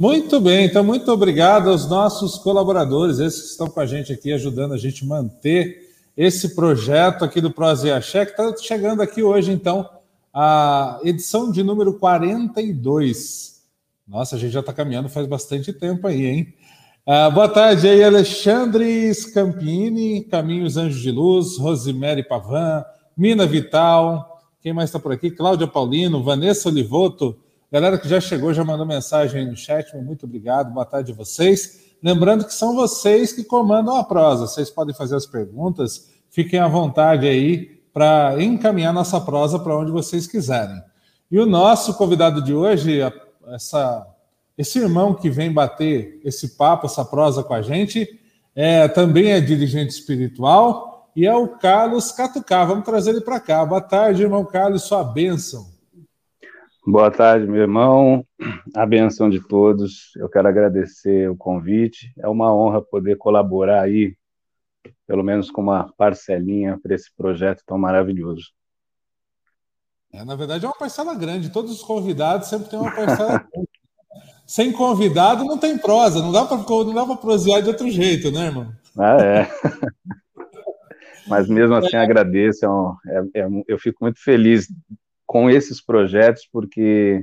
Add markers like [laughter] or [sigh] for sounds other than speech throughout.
Muito bem, então muito obrigado aos nossos colaboradores, esses que estão com a gente aqui, ajudando a gente manter esse projeto aqui do Prosa Axé, que está chegando aqui hoje, então, a edição de número 42. Nossa, a gente já está caminhando faz bastante tempo aí, hein? Uh, boa tarde aí, Alexandre Scampini, Caminhos Anjos de Luz, Rosemary Pavan, Mina Vital, quem mais está por aqui? Cláudia Paulino, Vanessa Olivoto, Galera que já chegou, já mandou mensagem aí no chat, muito obrigado, boa tarde a vocês. Lembrando que são vocês que comandam a prosa, vocês podem fazer as perguntas, fiquem à vontade aí para encaminhar nossa prosa para onde vocês quiserem. E o nosso convidado de hoje, essa, esse irmão que vem bater esse papo, essa prosa com a gente, é, também é dirigente espiritual e é o Carlos Catucá. Vamos trazer ele para cá. Boa tarde, irmão Carlos, sua bênção. Boa tarde, meu irmão. A benção de todos. Eu quero agradecer o convite. É uma honra poder colaborar aí, pelo menos com uma parcelinha para esse projeto tão maravilhoso. É, na verdade, é uma parcela grande. Todos os convidados sempre têm uma parcela [laughs] grande. Sem convidado não tem prosa. Não dá para prosear de outro jeito, né, irmão? Ah, é. [laughs] Mas mesmo assim, é. agradeço. É, é, é eu fico muito feliz com esses projetos, porque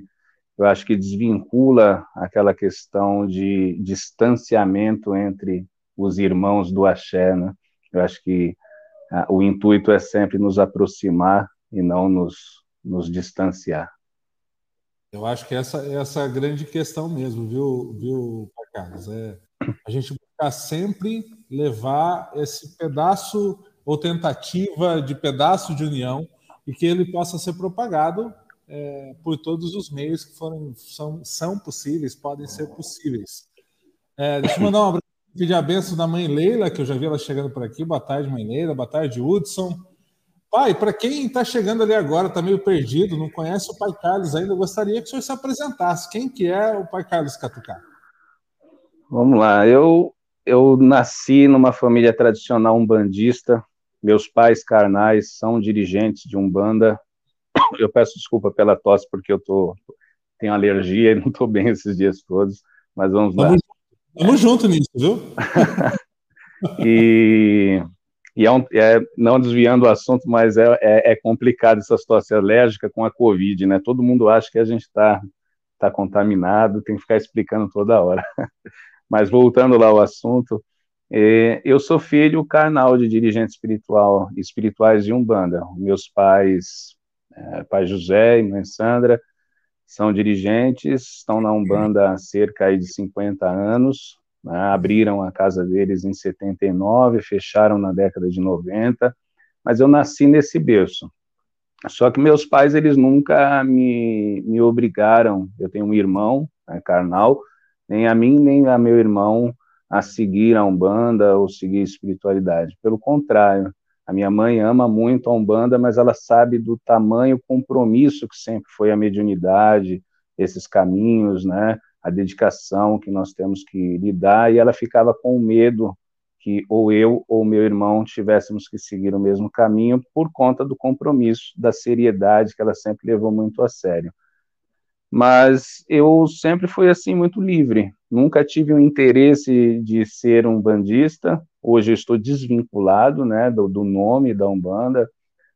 eu acho que desvincula aquela questão de distanciamento entre os irmãos do axé, né? Eu acho que ah, o intuito é sempre nos aproximar e não nos, nos distanciar. Eu acho que essa, essa é a grande questão mesmo, viu, viu Carlos? É a gente buscar sempre levar esse pedaço ou tentativa de pedaço de união e que ele possa ser propagado é, por todos os meios que foram, são, são possíveis, podem ser possíveis. É, deixa eu mandar um abraço, pedir a benção da mãe Leila, que eu já vi ela chegando por aqui. Boa tarde, mãe Leila. Boa tarde, Hudson. Pai, para quem está chegando ali agora, está meio perdido, não conhece o pai Carlos ainda, eu gostaria que o senhor se apresentasse. Quem que é o pai Carlos Catucá? Vamos lá, eu, eu nasci numa família tradicional umbandista, meus pais carnais são dirigentes de Umbanda. [coughs] Eu peço desculpa pela tosse, porque eu tô, tenho alergia [laughs] e não estou bem esses dias todos, mas vamos lá. Vamos junto nisso, viu? [laughs] e e é, um, é, não desviando o assunto, mas é, é, é, complicado essa situação alérgica com a Covid, né? Todo mundo acha que a gente está tá contaminado, tem que ficar explicando toda hora. [laughs] Mas voltando lá ao assunto, eu sou filho carnal de dirigente espiritual, espirituais de Umbanda. Meus pais, é, pai José e mãe Sandra, são dirigentes, estão na Umbanda há cerca de 50 anos, né, abriram a casa deles em 79, fecharam na década de 90, mas eu nasci nesse berço. Só que meus pais, eles nunca me, me obrigaram, eu tenho um irmão né, carnal, nem a mim, nem a meu irmão, a seguir a Umbanda ou seguir espiritualidade. Pelo contrário, a minha mãe ama muito a Umbanda, mas ela sabe do tamanho compromisso que sempre foi a mediunidade, esses caminhos, né, a dedicação que nós temos que lidar, e ela ficava com medo que ou eu ou meu irmão tivéssemos que seguir o mesmo caminho por conta do compromisso, da seriedade que ela sempre levou muito a sério. Mas eu sempre fui assim muito livre, nunca tive o um interesse de ser um bandista. Hoje eu estou desvinculado, né, do, do nome da Umbanda,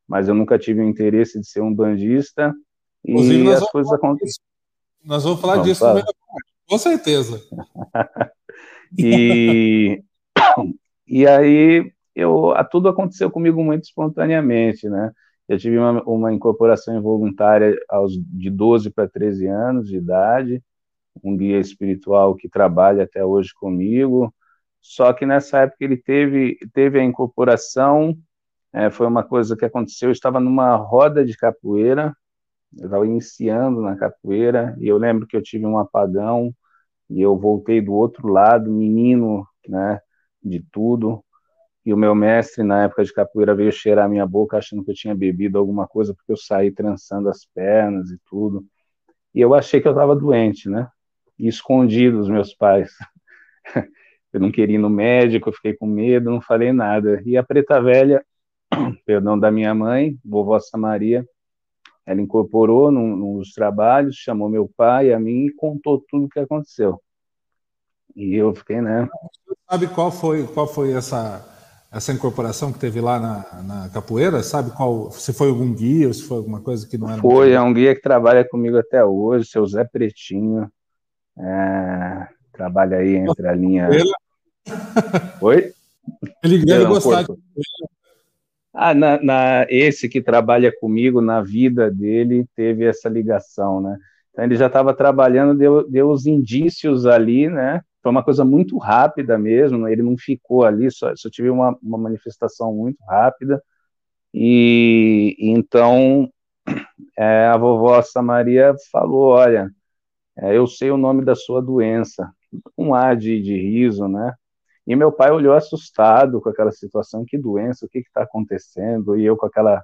mas eu nunca tive o interesse de ser um bandista. Inclusive, e as coisas acontecem. Nós vamos falar vamos disso falar. com certeza. [laughs] e, [coughs] e aí eu, tudo aconteceu comigo muito espontaneamente, né? Eu tive uma, uma incorporação involuntária aos, de 12 para 13 anos de idade, um guia espiritual que trabalha até hoje comigo. Só que nessa época ele teve, teve a incorporação, é, foi uma coisa que aconteceu. Eu estava numa roda de capoeira, eu estava iniciando na capoeira, e eu lembro que eu tive um apagão, e eu voltei do outro lado, menino, né, de tudo, e o meu mestre, na época de capoeira, veio cheirar minha boca achando que eu tinha bebido alguma coisa, porque eu saí trançando as pernas e tudo. E eu achei que eu estava doente, né? e escondi dos meus pais. [laughs] Eu não queria ir no médico, eu fiquei com medo, não falei nada. E a preta velha, [clears throat] perdão, da minha mãe, vovó Samaria, ela incorporou num, trabalhos, chamou meu pai, a mim e contou tudo o que aconteceu. E eu fiquei, né? Sabe qual foi, qual foi essa, essa incorporação que teve lá na, na capoeira? Sabe qual? Se foi algum guia ou se foi alguma coisa que não era? Foi, é um guia que trabalha comigo até hoje, seu Zé Pretinho. É, trabalha aí entre a linha. [laughs] Oi? Ele deve gostar de ah, na, na, esse que trabalha comigo, na vida dele, teve essa ligação, né? Então ele já estava trabalhando, deu, deu os indícios ali, né? Foi uma coisa muito rápida mesmo, ele não ficou ali, só, só tive uma, uma manifestação muito rápida. E, então é, a vovó Samaria falou: Olha, é, eu sei o nome da sua doença, um ar de, de riso, né? E meu pai olhou assustado com aquela situação, que doença, o que está acontecendo? E eu com aquela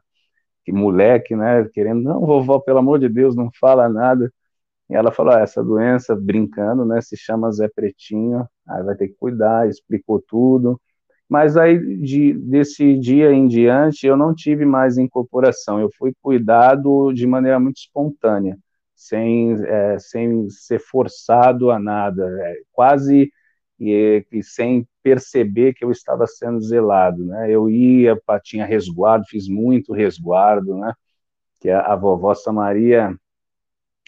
que moleque, né, querendo, não, vovó, pelo amor de Deus, não fala nada. E ela falou, ah, essa doença, brincando, né, se chama Zé Pretinho, aí vai ter que cuidar, explicou tudo. Mas aí, de, desse dia em diante, eu não tive mais incorporação, eu fui cuidado de maneira muito espontânea, sem, é, sem ser forçado a nada, é, quase e, e, sem perceber que eu estava sendo zelado, né? Eu ia, tinha resguardo, fiz muito resguardo, né? Que a, a vovó Samaria,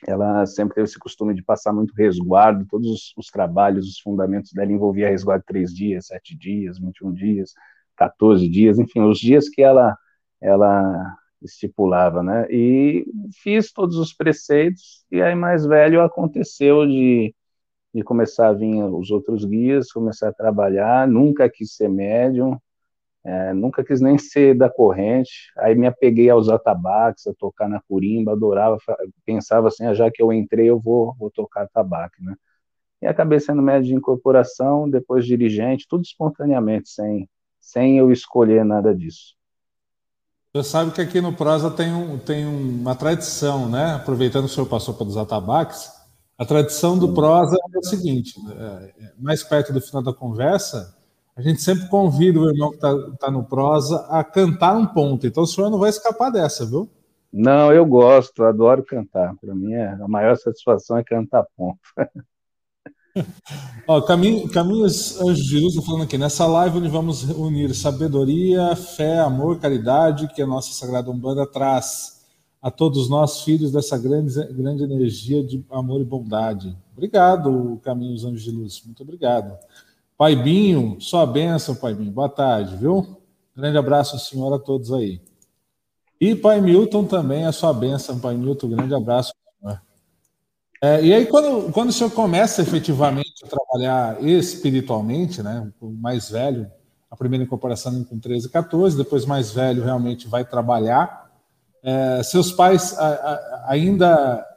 ela sempre teve esse costume de passar muito resguardo, todos os, os trabalhos, os fundamentos dela envolvia resguardo três dias, sete dias, 21 dias, 14 dias, enfim, os dias que ela, ela estipulava, né? E fiz todos os preceitos, e aí mais velho aconteceu de de começar a vir os outros guias, começar a trabalhar, nunca quis ser médium, é, nunca quis nem ser da corrente, aí me apeguei aos atabaques, a tocar na curimba, adorava, pensava assim, ah, já que eu entrei, eu vou, vou tocar atabaque, né? E acabei sendo médium de incorporação, depois dirigente, tudo espontaneamente, sem, sem eu escolher nada disso. Você sabe que aqui no Prosa tem, um, tem uma tradição, né? Aproveitando que o senhor passou pelos atabaques, a tradição do prosa é o seguinte: né? é, mais perto do final da conversa, a gente sempre convida o irmão que está tá no prosa a cantar um ponto. Então o senhor não vai escapar dessa, viu? Não, eu gosto, adoro cantar. Para mim, é, a maior satisfação é cantar ponto. [laughs] Ó, Caminho, Caminhos Anjos de Luz, falando aqui, nessa live onde vamos unir sabedoria, fé, amor, caridade, que a nossa Sagrada Umbanda traz a todos nós, filhos dessa grande, grande energia de amor e bondade. Obrigado, Caminhos Anjos de Luz, muito obrigado. Pai Binho, sua bênção, Pai Binho, boa tarde, viu? Grande abraço, senhor, a todos aí. E Pai Milton também, a sua bênção, Pai Milton, grande abraço. É, e aí, quando, quando o senhor começa efetivamente a trabalhar espiritualmente, né, o mais velho, a primeira incorporação com 13, 14, depois mais velho realmente vai trabalhar, é, seus pais a, a, ainda é,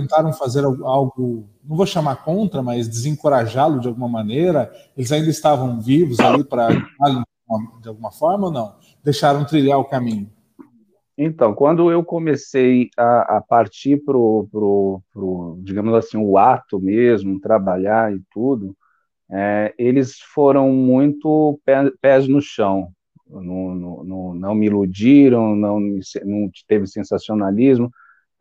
tentaram fazer algo, não vou chamar contra, mas desencorajá-lo de alguma maneira? Eles ainda estavam vivos ali para de alguma forma ou não? Deixaram trilhar o caminho? Então, quando eu comecei a, a partir para o, digamos assim, o ato mesmo, trabalhar e tudo, é, eles foram muito pé, pés no chão não, não, me iludiram, não, não teve sensacionalismo.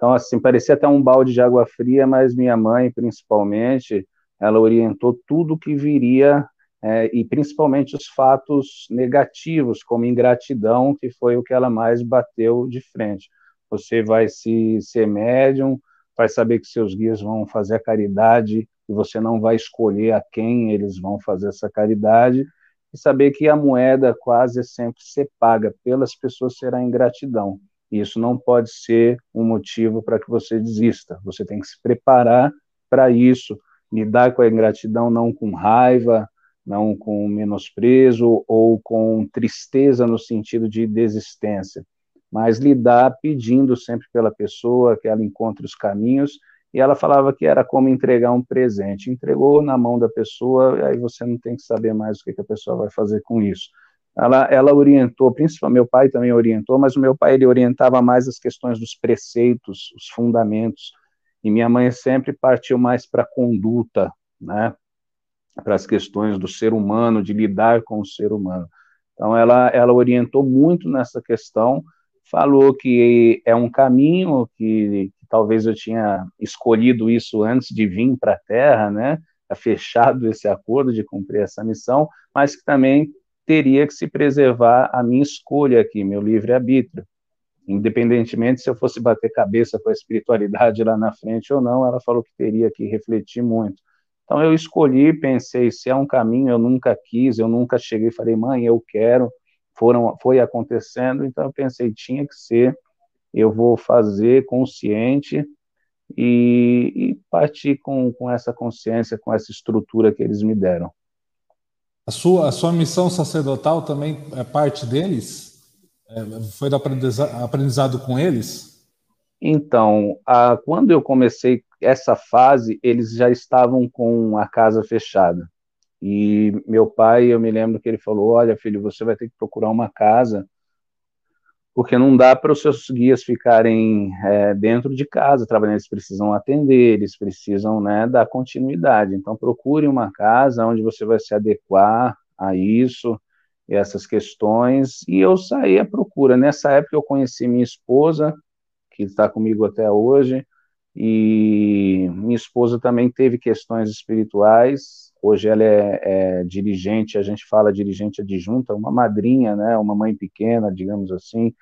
Então, assim, parecia até um balde de água fria, mas minha mãe, principalmente, ela orientou tudo que viria, é, e principalmente os fatos negativos, como ingratidão, que foi o que ela mais bateu de frente. Você vai se ser médium, vai saber que seus guias vão fazer a caridade e você não vai escolher a quem eles vão fazer essa caridade, e saber que a moeda quase sempre ser paga pelas pessoas será ingratidão. Isso não pode ser um motivo para que você desista. Você tem que se preparar para isso, lidar com a ingratidão não com raiva, não com menosprezo ou com tristeza no sentido de desistência, mas lidar pedindo sempre pela pessoa que ela encontre os caminhos e ela falava que era como entregar um presente. Entregou na mão da pessoa, aí você não tem que saber mais o que a pessoa vai fazer com isso. Ela, ela orientou, principalmente meu pai também orientou, mas o meu pai ele orientava mais as questões dos preceitos, os fundamentos, e minha mãe sempre partiu mais para a conduta, né, para as questões do ser humano, de lidar com o ser humano. Então ela, ela orientou muito nessa questão, falou que é um caminho que, que talvez eu tinha escolhido isso antes de vir para a Terra, né? fechado esse acordo de cumprir essa missão, mas que também teria que se preservar a minha escolha aqui, meu livre-arbítrio. Independentemente se eu fosse bater cabeça com a espiritualidade lá na frente ou não, ela falou que teria que refletir muito. Então eu escolhi, pensei, se é um caminho eu nunca quis, eu nunca cheguei e falei, mãe, eu quero, foram, foi acontecendo, então eu pensei, tinha que ser, eu vou fazer consciente e, e partir com, com essa consciência, com essa estrutura que eles me deram. A sua, a sua missão sacerdotal também é parte deles? É, foi do aprendizado, aprendizado com eles? Então, a, quando eu comecei essa fase, eles já estavam com a casa fechada. E meu pai, eu me lembro que ele falou: Olha, filho, você vai ter que procurar uma casa, porque não dá para os seus guias ficarem é, dentro de casa trabalhando. Eles precisam atender, eles precisam né, dar continuidade. Então, procure uma casa onde você vai se adequar a isso essas questões. E eu saí à procura. Nessa época, eu conheci minha esposa, que está comigo até hoje e minha esposa também teve questões espirituais. Hoje ela é, é, dirigente, a gente fala dirigente adjunta, uma madrinha, né, uma mãe pequena, digamos assim,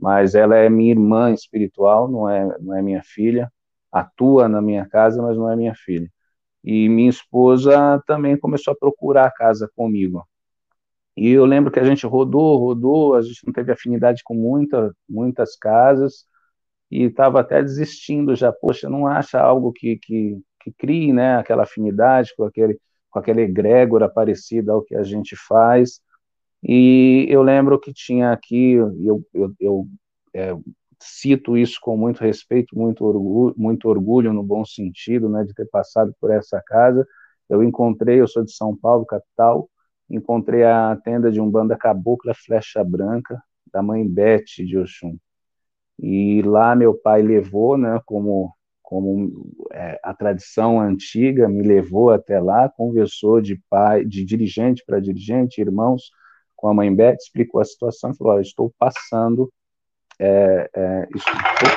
mas ela é minha irmã espiritual, não é, não é minha filha. Atua na minha casa, mas não é minha filha. E minha esposa também começou a procurar a casa comigo. E eu lembro que a gente rodou, rodou, a gente não teve afinidade com muita, muitas casas e estava até desistindo já, poxa, não acha algo que, que, que crie né, aquela afinidade com aquele, com aquela egrégora parecida ao que a gente faz. E eu lembro que tinha aqui, eu, eu, eu é, cito isso com muito respeito, muito orgulho, muito orgulho no bom sentido, né, de ter passado por essa casa. Eu encontrei, eu sou de São Paulo, capital, encontrei a tenda de Umbanda Cabocla Flecha Branca, da mãe Beth de Oxum. E lá meu pai levou, né, como, como é, a tradição antiga me levou até lá, conversou de pai, de dirigente para dirigente, irmãos, com a mãe Beth, explicou a situação, falou, olha, estou passando, é, é, estou...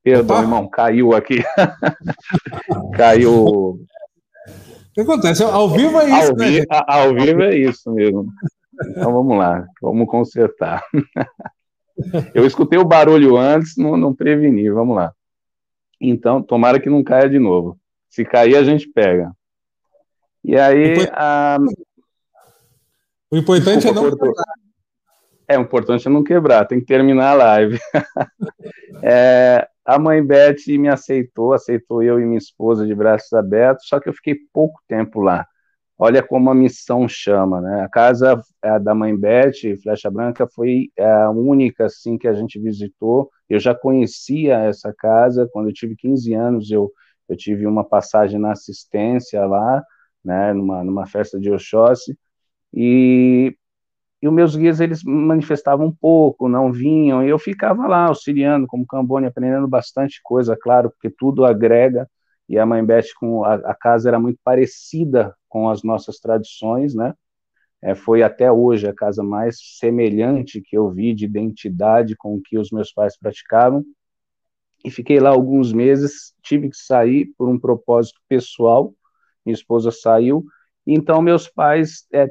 perdão, Opa. irmão, caiu aqui, [laughs] caiu... O que acontece? Ao vivo é isso, ao, né? Vi, ao vivo é isso mesmo. Então vamos lá, vamos consertar. [laughs] Eu escutei o barulho antes, não, não preveni, vamos lá. Então, tomara que não caia de novo. Se cair, a gente pega. E aí. O, a... o importante Desculpa, é não quebrar. É, o importante é não quebrar, tem que terminar a live. [laughs] é, a mãe Beth me aceitou, aceitou eu e minha esposa de braços abertos, só que eu fiquei pouco tempo lá. Olha como a missão chama, né? A casa a da mãe Beth, Flecha Branca, foi a única assim que a gente visitou. Eu já conhecia essa casa quando eu tive 15 anos. Eu eu tive uma passagem na assistência lá, né? Numa numa festa de Oxóssi e e os meus guias eles manifestavam um pouco, não vinham, e eu ficava lá auxiliando como cambone, aprendendo bastante coisa, claro, porque tudo agrega e a Mãe Beth com a, a, casa era muito parecida com as nossas tradições, né? É, foi até hoje a casa mais semelhante que eu vi de identidade com o que os meus pais praticavam. E fiquei lá alguns meses, tive que sair por um propósito pessoal. Minha esposa saiu, então meus pais, é,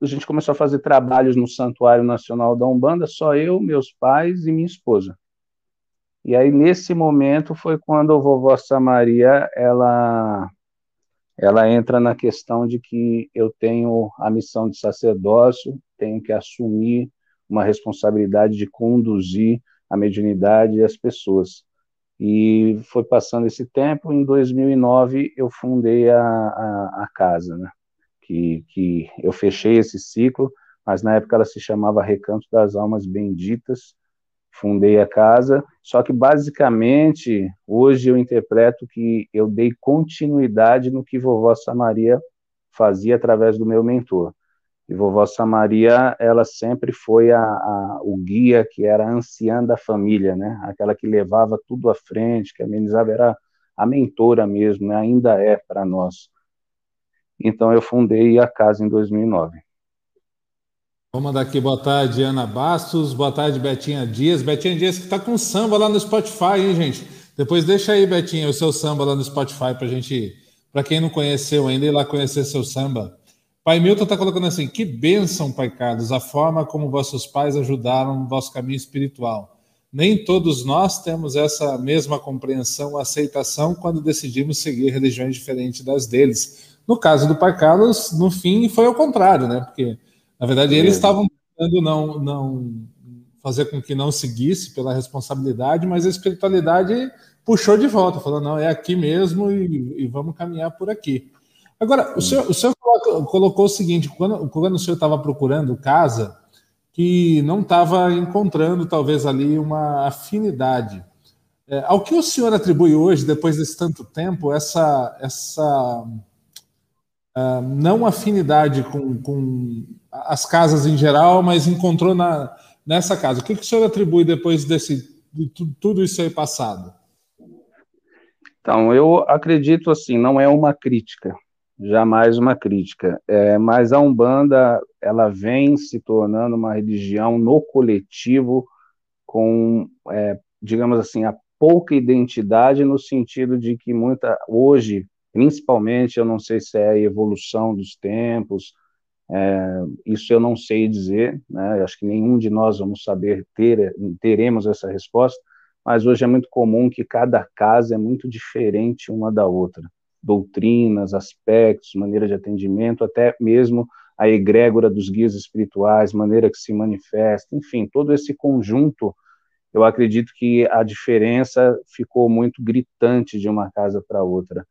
a gente começou a fazer trabalhos no Santuário Nacional da Umbanda, só eu, meus pais e minha esposa. E aí nesse momento foi quando a vovó Samaria ela ela entra na questão de que eu tenho a missão de sacerdócio, tenho que assumir uma responsabilidade de conduzir a mediunidade e as pessoas. E foi passando esse tempo, em 2009 eu fundei a, a, a casa, né? que, que eu fechei esse ciclo, mas na época ela se chamava Recanto das Almas Benditas, fundei a casa, só que basicamente hoje eu interpreto que eu dei continuidade no que vovó Samaria fazia através do meu mentor. E vovó Samaria, ela sempre foi a, a, o guia que era a anciã da família, né? Aquela que levava tudo à frente, que amenizava, era a mentora mesmo, né? ainda é para nós. Então eu fundei a casa em 2009. Vou mandar aqui boa tarde, Ana Bastos. Boa tarde, Betinha Dias. Betinha Dias que está com samba lá no Spotify, hein, gente? Depois deixa aí, Betinha, o seu samba lá no Spotify para gente para quem não conheceu ainda, ir lá conhecer seu samba. Pai Milton está colocando assim: que bênção, Pai Carlos, a forma como vossos pais ajudaram no vosso caminho espiritual. Nem todos nós temos essa mesma compreensão, aceitação quando decidimos seguir religiões diferentes das deles. No caso do Pai Carlos, no fim, foi ao contrário, né? Porque, na verdade, eles estavam tentando não, não fazer com que não seguisse pela responsabilidade, mas a espiritualidade puxou de volta, falou: não, é aqui mesmo e, e vamos caminhar por aqui. Agora, o senhor, o senhor colocou o seguinte: quando, quando o senhor estava procurando casa, que não estava encontrando talvez ali uma afinidade. É, ao que o senhor atribui hoje, depois desse tanto tempo, essa, essa uh, não afinidade com, com as casas em geral, mas encontrou na, nessa casa? O que, que o senhor atribui depois desse, de tudo isso aí passado? Então, eu acredito assim, não é uma crítica, jamais uma crítica, é, mas a Umbanda, ela vem se tornando uma religião no coletivo com, é, digamos assim, a pouca identidade no sentido de que muita, hoje, principalmente, eu não sei se é a evolução dos tempos, é, isso eu não sei dizer, né, acho que nenhum de nós vamos saber ter, teremos essa resposta, mas hoje é muito comum que cada casa é muito diferente uma da outra. Doutrinas, aspectos, maneira de atendimento, até mesmo a egrégora dos guias espirituais, maneira que se manifesta, enfim, todo esse conjunto, eu acredito que a diferença ficou muito gritante de uma casa para outra.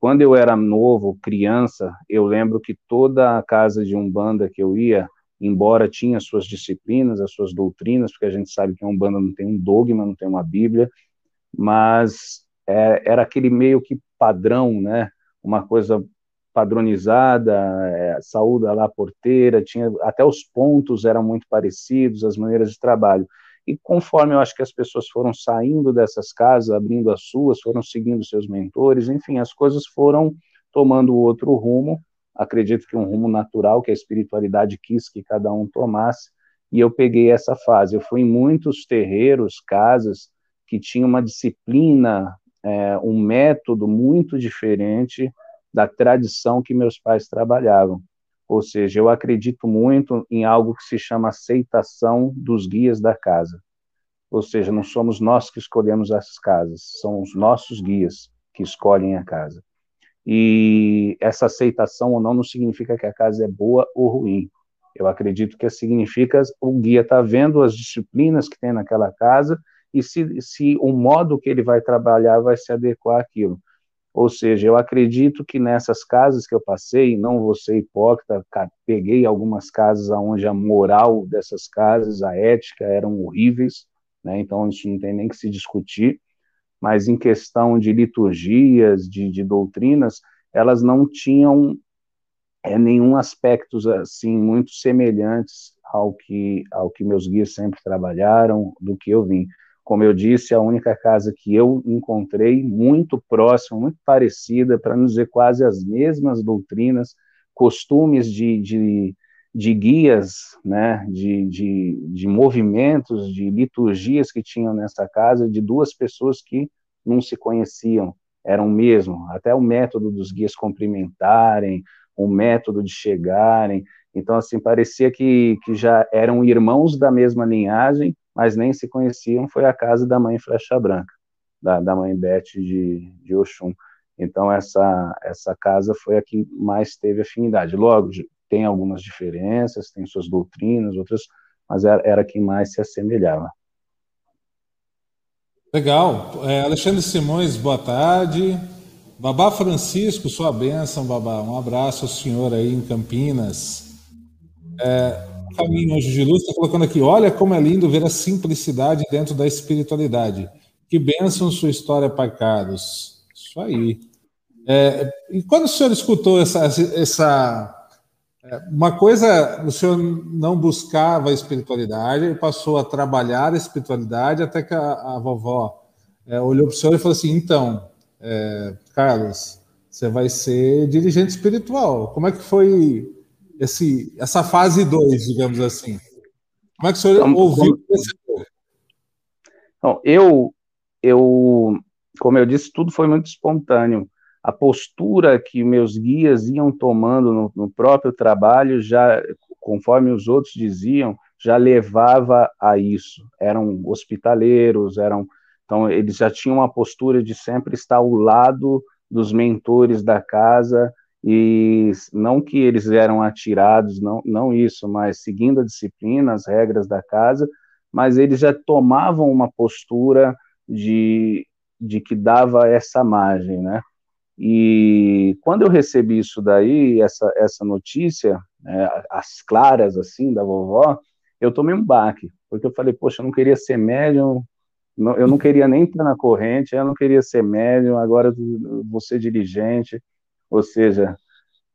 Quando eu era novo, criança, eu lembro que toda a casa de umbanda que eu ia, embora tinha suas disciplinas, as suas doutrinas, porque a gente sabe que a Umbanda não tem um dogma, não tem uma Bíblia, mas é, era aquele meio que padrão, né? Uma coisa padronizada, é, saúde lá porteira, tinha até os pontos eram muito parecidos, as maneiras de trabalho. E conforme eu acho que as pessoas foram saindo dessas casas, abrindo as suas, foram seguindo seus mentores, enfim, as coisas foram tomando outro rumo acredito que um rumo natural que a espiritualidade quis que cada um tomasse, e eu peguei essa fase. Eu fui em muitos terreiros, casas, que tinham uma disciplina, é, um método muito diferente da tradição que meus pais trabalhavam. Ou seja, eu acredito muito em algo que se chama aceitação dos guias da casa. Ou seja, não somos nós que escolhemos as casas, são os nossos guias que escolhem a casa. E essa aceitação ou não não significa que a casa é boa ou ruim. Eu acredito que significa o guia está vendo as disciplinas que tem naquela casa e se, se o modo que ele vai trabalhar vai se adequar àquilo. Ou seja, eu acredito que nessas casas que eu passei, não vou ser hipócrita, peguei algumas casas onde a moral dessas casas, a ética eram horríveis, né? então isso não tem nem que se discutir, mas em questão de liturgias, de, de doutrinas, elas não tinham é, nenhum aspecto assim muito semelhantes ao que ao que meus guias sempre trabalharam, do que eu vim. Como eu disse, a única casa que eu encontrei muito próxima, muito parecida, para não dizer quase as mesmas doutrinas, costumes de, de, de guias, né, de, de, de movimentos, de liturgias que tinham nessa casa, de duas pessoas que não se conheciam, eram mesmo, até o método dos guias cumprimentarem, o método de chegarem, então, assim, parecia que, que já eram irmãos da mesma linhagem, mas nem se conheciam, foi a casa da mãe Flecha Branca, da, da mãe Beth de, de Oxum. Então, essa, essa casa foi a que mais teve afinidade. Logo, tem algumas diferenças, tem suas doutrinas, outras, mas era, era quem mais se assemelhava. Legal. É, Alexandre Simões, boa tarde. Babá Francisco, sua bênção, Babá. Um abraço ao senhor aí em Campinas. É, Caminho Anjo de Luz está colocando aqui: olha como é lindo ver a simplicidade dentro da espiritualidade. Que bênção sua história, Pai Carlos. Isso aí. É, e quando o senhor escutou essa, essa uma coisa, o senhor não buscava a espiritualidade, passou a trabalhar a espiritualidade até que a, a vovó é, olhou para o senhor e falou assim: então, é, Carlos, você vai ser dirigente espiritual. Como é que foi esse, essa fase 2, digamos assim? Como é que o senhor então, ouviu como... Então, eu, eu, como eu disse, tudo foi muito espontâneo. a postura que meus guias iam tomando no, no próprio trabalho, já conforme os outros diziam, já levava a isso. Eram hospitaleiros, eram então eles já tinham uma postura de sempre estar ao lado dos mentores da casa e não que eles eram atirados, não, não isso, mas seguindo a disciplina, as regras da casa, mas eles já tomavam uma postura de, de que dava essa margem, né? E quando eu recebi isso daí, essa, essa notícia, é, as claras, assim, da vovó, eu tomei um baque, porque eu falei, poxa, eu não queria ser médium, eu não queria nem estar na corrente, eu não queria ser médium, agora ser dirigente, ou seja,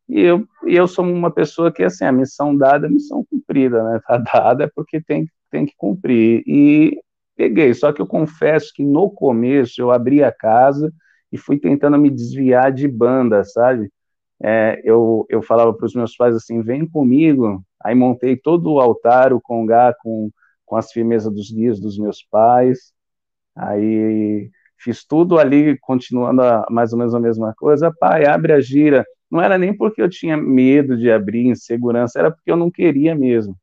e eu, eu sou uma pessoa que, assim, a missão dada é missão cumprida, né, [laughs] tá dada é porque tem, tem que cumprir, e peguei, só que eu confesso que no começo eu abri a casa e fui tentando me desviar de banda, sabe, é, eu, eu falava para os meus pais assim, vem comigo, aí montei todo o altar, o congá com, com as firmezas dos guias dos meus pais, aí fiz tudo ali, continuando a, mais ou menos a mesma coisa, pai, abre a gira, não era nem porque eu tinha medo de abrir, insegurança, era porque eu não queria mesmo.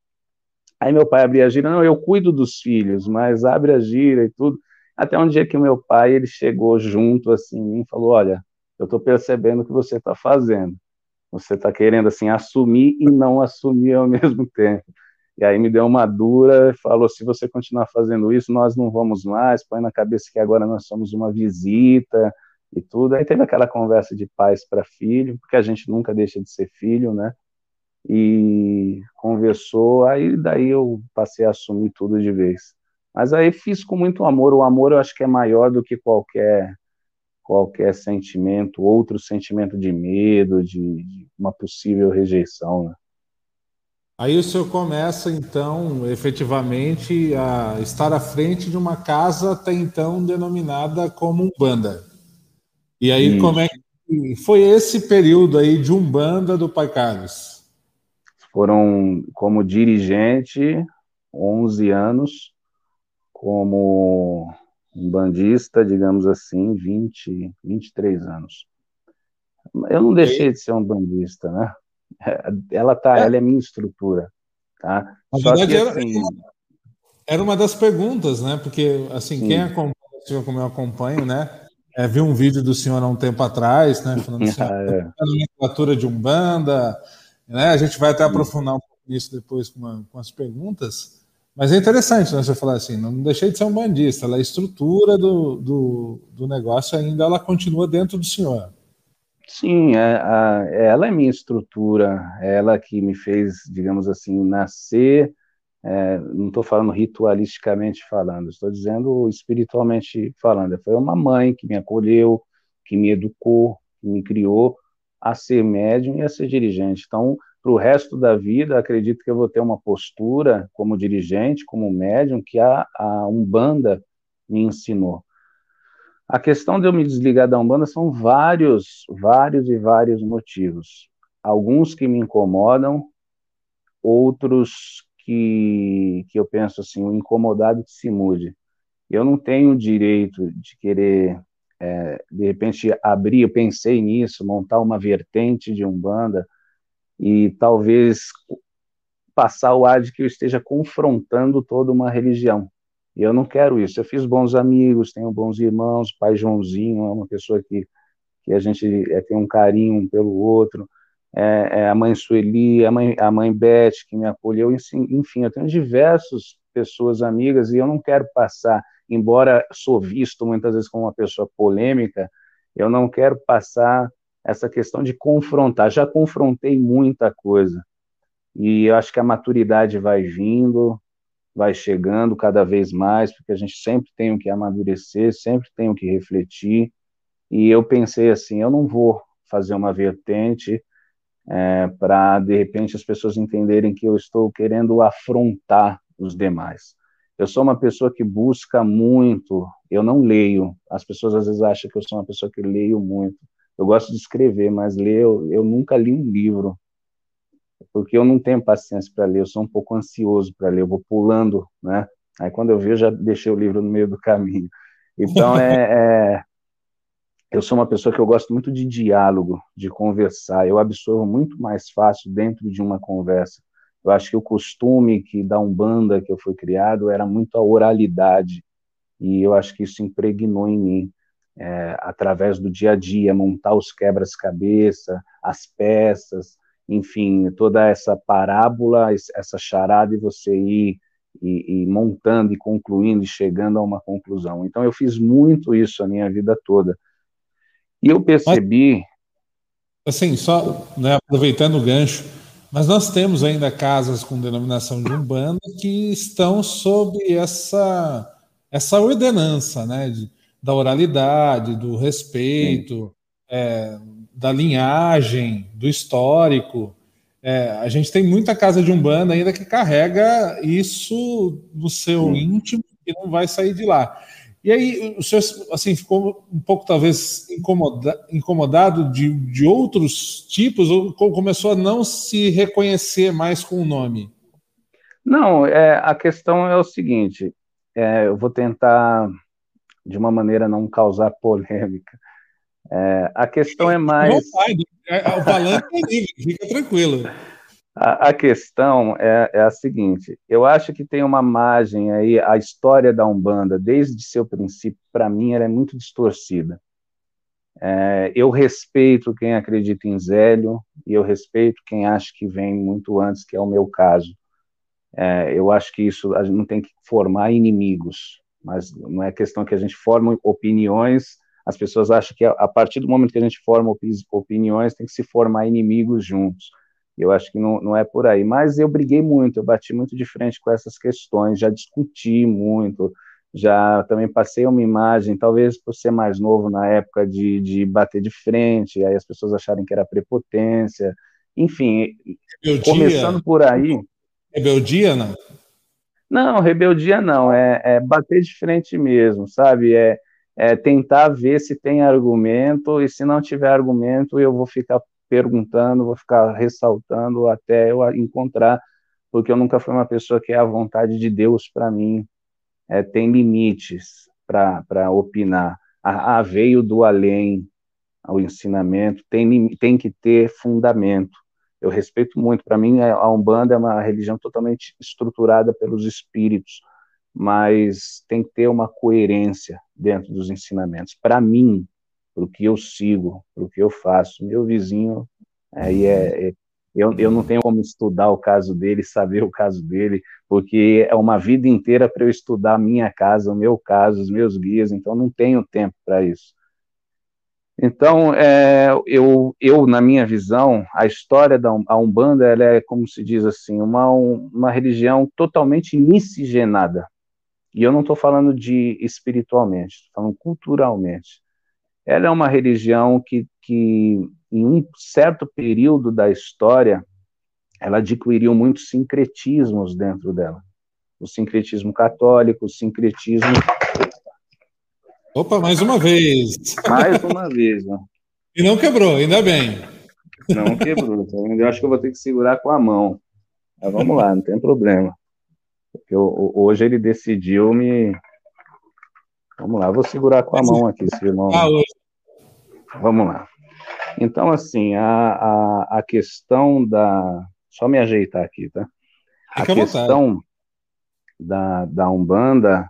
Aí meu pai abria a gira, não, eu cuido dos filhos, mas abre a gira e tudo. Até um dia que o meu pai, ele chegou junto assim e falou, olha, eu estou percebendo o que você está fazendo. Você está querendo assim assumir e não assumir ao [laughs] mesmo tempo. E aí me deu uma dura, falou: se você continuar fazendo isso, nós não vamos mais. Põe na cabeça que agora nós somos uma visita e tudo. Aí teve aquela conversa de pais para filho, porque a gente nunca deixa de ser filho, né? E conversou, aí daí eu passei a assumir tudo de vez. Mas aí fiz com muito amor. O amor eu acho que é maior do que qualquer qualquer sentimento, outro sentimento de medo, de, de uma possível rejeição. Né? Aí o senhor começa, então, efetivamente, a estar à frente de uma casa até então denominada como Umbanda. E aí, Isso. como é que foi esse período aí de Umbanda do Pai Carlos? Foram, como dirigente, 11 anos, como um bandista, digamos assim, 20, 23 anos. Eu não deixei de ser um bandista, né? [laughs] Ela tá, é. ela é minha estrutura, tá? Na Só verdade, que, assim... era, uma das perguntas, né? Porque, assim, Sim. quem acompanha o senhor como eu acompanho, né? É, vi um vídeo do senhor há um tempo atrás, né? Falando assim, [laughs] ah, é. Tá nomenclatura de Umbanda, né? A gente vai até aprofundar um pouco nisso depois com, uma, com as perguntas. Mas é interessante né, você falar assim, não deixei de ser um bandista, ela, a estrutura do, do, do negócio ainda ela continua dentro do senhor. Sim, é, a, ela é minha estrutura, é ela que me fez, digamos assim, nascer, é, não estou falando ritualisticamente falando, estou dizendo espiritualmente falando. Foi uma mãe que me acolheu, que me educou, que me criou a ser médium e a ser dirigente. Então, para o resto da vida, acredito que eu vou ter uma postura como dirigente, como médium, que a, a Umbanda me ensinou. A questão de eu me desligar da Umbanda são vários, vários e vários motivos. Alguns que me incomodam, outros que, que eu penso assim, o incomodado que se mude. Eu não tenho o direito de querer, é, de repente, abrir, eu pensei nisso, montar uma vertente de Umbanda, e talvez passar o ar de que eu esteja confrontando toda uma religião. Eu não quero isso. Eu fiz bons amigos, tenho bons irmãos, pai Joãozinho é uma pessoa que, que a gente é, tem um carinho um pelo outro, é, é a mãe Sueli, a mãe, a mãe Beth, que me acolheu, enfim, eu tenho diversas pessoas amigas e eu não quero passar, embora sou visto muitas vezes como uma pessoa polêmica, eu não quero passar essa questão de confrontar. Já confrontei muita coisa. E eu acho que a maturidade vai vindo, vai chegando cada vez mais, porque a gente sempre tem o que amadurecer, sempre tem o que refletir. E eu pensei assim: eu não vou fazer uma vertente é, para, de repente, as pessoas entenderem que eu estou querendo afrontar os demais. Eu sou uma pessoa que busca muito, eu não leio. As pessoas às vezes acham que eu sou uma pessoa que leio muito. Eu gosto de escrever, mas ler, eu, eu nunca li um livro, porque eu não tenho paciência para ler, eu sou um pouco ansioso para ler, eu vou pulando, né? Aí quando eu vejo, já deixei o livro no meio do caminho. Então, é, [laughs] é eu sou uma pessoa que eu gosto muito de diálogo, de conversar. Eu absorvo muito mais fácil dentro de uma conversa. Eu acho que o costume que da Umbanda que eu fui criado era muito a oralidade, e eu acho que isso impregnou em mim, é, através do dia a dia, montar os quebras-cabeça, as peças, enfim, toda essa parábola, essa charada, e você ir e, e, montando e concluindo e chegando a uma conclusão. Então, eu fiz muito isso a minha vida toda. E eu percebi. Mas, assim, só né, aproveitando o gancho, mas nós temos ainda casas com denominação de Umbanda que estão sob essa, essa ordenança, né? De, da oralidade, do respeito, é, da linhagem, do histórico. É, a gente tem muita casa de Umbanda ainda que carrega isso no seu íntimo e não vai sair de lá. E aí o senhor assim, ficou um pouco, talvez, incomoda, incomodado de, de outros tipos, ou começou a não se reconhecer mais com o nome? Não, é, a questão é o seguinte: é, eu vou tentar, de uma maneira, não causar [laughs] polêmica. É, a questão é mais. Não vai, o balanço é livre, fica tranquilo. A, a questão é, é, a seguinte: eu acho que tem uma margem aí, a história da Umbanda, desde seu princípio, para mim, ela é muito distorcida. É, eu respeito quem acredita em Zélio e eu respeito quem acha que vem muito antes, que é o meu caso. É, eu acho que isso a gente não tem que formar inimigos, mas não é questão que a gente forme opiniões as pessoas acham que a partir do momento que a gente forma opiniões, tem que se formar inimigos juntos. Eu acho que não, não é por aí. Mas eu briguei muito, eu bati muito de frente com essas questões, já discuti muito, já também passei uma imagem, talvez por ser mais novo na época, de, de bater de frente, aí as pessoas acharem que era prepotência. Enfim, rebeldia. começando por aí. Rebeldia, não? Não, rebeldia não, é, é bater de frente mesmo, sabe? É, é, tentar ver se tem argumento, e se não tiver argumento, eu vou ficar perguntando, vou ficar ressaltando até eu encontrar, porque eu nunca fui uma pessoa que é a vontade de Deus para mim é, tem limites para opinar. A, a, veio do além ao ensinamento, tem, tem que ter fundamento. Eu respeito muito, para mim a Umbanda é uma religião totalmente estruturada pelos espíritos, mas tem que ter uma coerência dentro dos ensinamentos. Para mim, para o que eu sigo, para o que eu faço, meu vizinho, aí é, é eu, eu não tenho como estudar o caso dele, saber o caso dele, porque é uma vida inteira para eu estudar a minha casa, o meu caso, os meus guias, então não tenho tempo para isso. Então, é, eu, eu, na minha visão, a história da Umbanda, ela é, como se diz assim, uma, uma religião totalmente miscigenada. E eu não estou falando de espiritualmente, estou falando culturalmente. Ela é uma religião que, que, em um certo período da história, ela adquiriu muitos sincretismos dentro dela. O sincretismo católico, o sincretismo. Opa, mais uma vez! Mais uma vez, né? [laughs] E não quebrou, ainda bem. Não quebrou. Tá eu acho que eu vou ter que segurar com a mão. Mas vamos lá, não tem problema. Porque hoje ele decidiu me. Vamos lá, vou segurar com a mão aqui, se irmão. Ah, Vamos lá. Então, assim, a, a, a questão da. Só me ajeitar aqui, tá? A questão da, da Umbanda,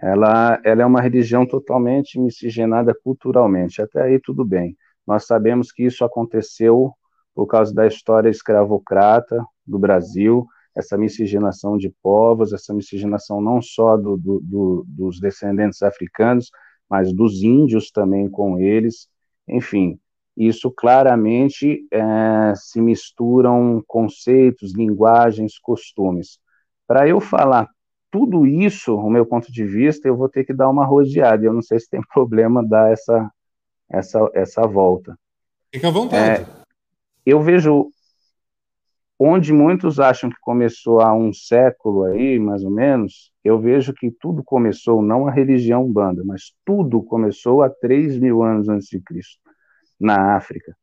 ela, ela é uma religião totalmente miscigenada culturalmente. Até aí tudo bem. Nós sabemos que isso aconteceu por causa da história escravocrata do Brasil, essa miscigenação de povos, essa miscigenação não só do, do, do, dos descendentes africanos, mas dos índios também com eles, enfim, isso claramente é, se misturam conceitos, linguagens, costumes. Para eu falar tudo isso, o meu ponto de vista, eu vou ter que dar uma rodeada, eu não sei se tem [laughs] problema dar essa, essa, essa volta. Fica à vontade. É, eu vejo onde muitos acham que começou há um século aí, mais ou menos, eu vejo que tudo começou, não a religião banda, mas tudo começou há 3 mil anos antes de Cristo, na África.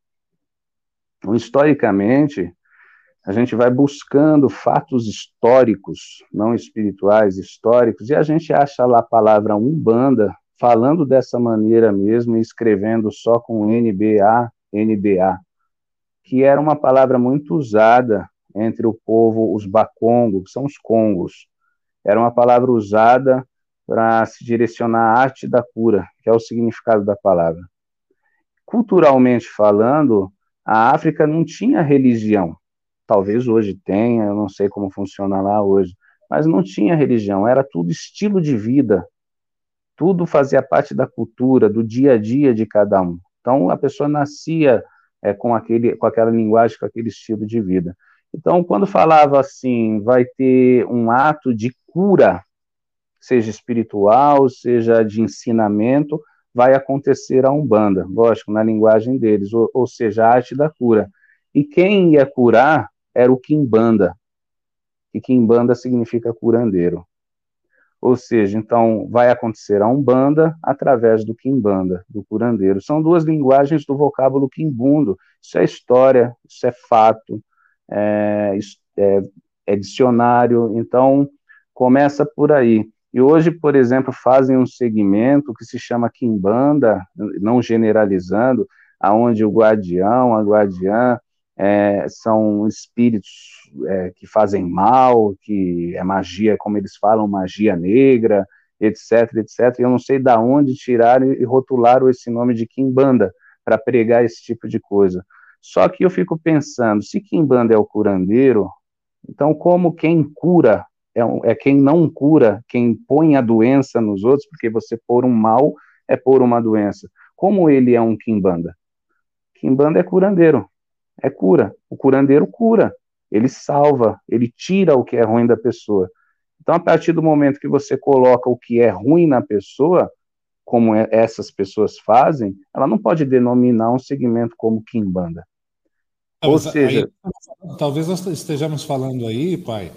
Então, historicamente, a gente vai buscando fatos históricos, não espirituais, históricos, e a gente acha lá a palavra umbanda, falando dessa maneira mesmo e escrevendo só com NBA, NDA, que era uma palavra muito usada entre o povo, os Bakongo, que são os Congos. Era uma palavra usada para se direcionar à arte da cura, que é o significado da palavra. Culturalmente falando, a África não tinha religião. Talvez hoje tenha, eu não sei como funciona lá hoje, mas não tinha religião, era tudo estilo de vida. Tudo fazia parte da cultura, do dia a dia de cada um. Então a pessoa nascia é, com, aquele, com aquela linguagem, com aquele estilo de vida. Então, quando falava assim, vai ter um ato de cura, seja espiritual, seja de ensinamento, vai acontecer a Umbanda, lógico, na linguagem deles, ou, ou seja, a arte da cura. E quem ia curar era o Kimbanda, e Kimbanda significa curandeiro. Ou seja, então vai acontecer a Umbanda através do Kimbanda, do curandeiro. São duas linguagens do vocábulo Kimbundo. Isso é história, isso é fato, é, é, é dicionário. Então começa por aí. E hoje, por exemplo, fazem um segmento que se chama Kimbanda, não generalizando, aonde o guardião, a guardiã é, são espíritos é, que fazem mal, que é magia, como eles falam, magia negra, etc, etc. E eu não sei da onde tiraram e rotularam esse nome de Kimbanda para pregar esse tipo de coisa. Só que eu fico pensando, se Kimbanda é o curandeiro, então como quem cura é, é quem não cura, quem põe a doença nos outros, porque você pôr um mal é pôr uma doença. Como ele é um Kimbanda? Kimbanda é curandeiro, é cura. O curandeiro cura, ele salva, ele tira o que é ruim da pessoa. Então, a partir do momento que você coloca o que é ruim na pessoa, como é, essas pessoas fazem, ela não pode denominar um segmento como Kimbanda. Ou seja. Aí, talvez nós estejamos falando aí, pai,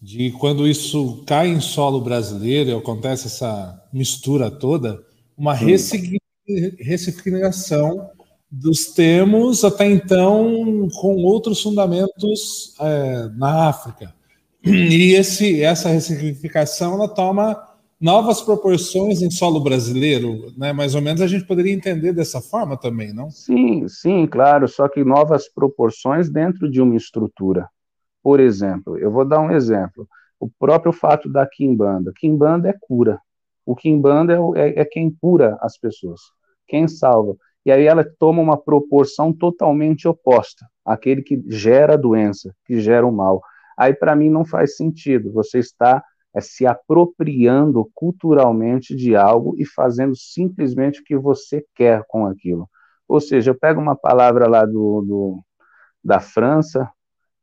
de quando isso cai em solo brasileiro e acontece essa mistura toda, uma ressignificação dos termos até então com outros fundamentos é, na África. E esse, essa ressignificação ela toma novas proporções em solo brasileiro, né? Mais ou menos a gente poderia entender dessa forma também, não? Sim, sim, claro, só que novas proporções dentro de uma estrutura. Por exemplo, eu vou dar um exemplo. O próprio fato da Kimbanda. Kimbanda é cura. O Kimbanda é, é, é quem cura as pessoas, quem salva e aí ela toma uma proporção totalmente oposta, aquele que gera a doença, que gera o mal. Aí para mim não faz sentido. Você está é, se apropriando culturalmente de algo e fazendo simplesmente o que você quer com aquilo. Ou seja, eu pego uma palavra lá do, do da França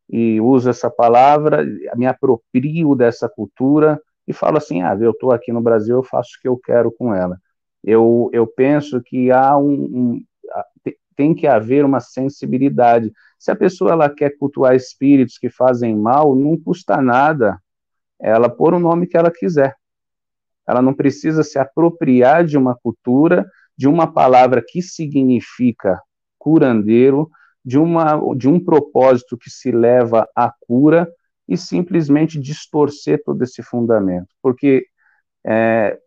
e uso essa palavra, me aproprio dessa cultura e falo assim: ah, eu estou aqui no Brasil, eu faço o que eu quero com ela eu, eu penso que há um, um, tem que haver uma sensibilidade. Se a pessoa ela quer cultuar espíritos que fazem mal, não custa nada ela pôr o nome que ela quiser. Ela não precisa se apropriar de uma cultura, de uma palavra que significa curandeiro, de, uma, de um propósito que se leva à cura e simplesmente distorcer todo esse fundamento. Porque é,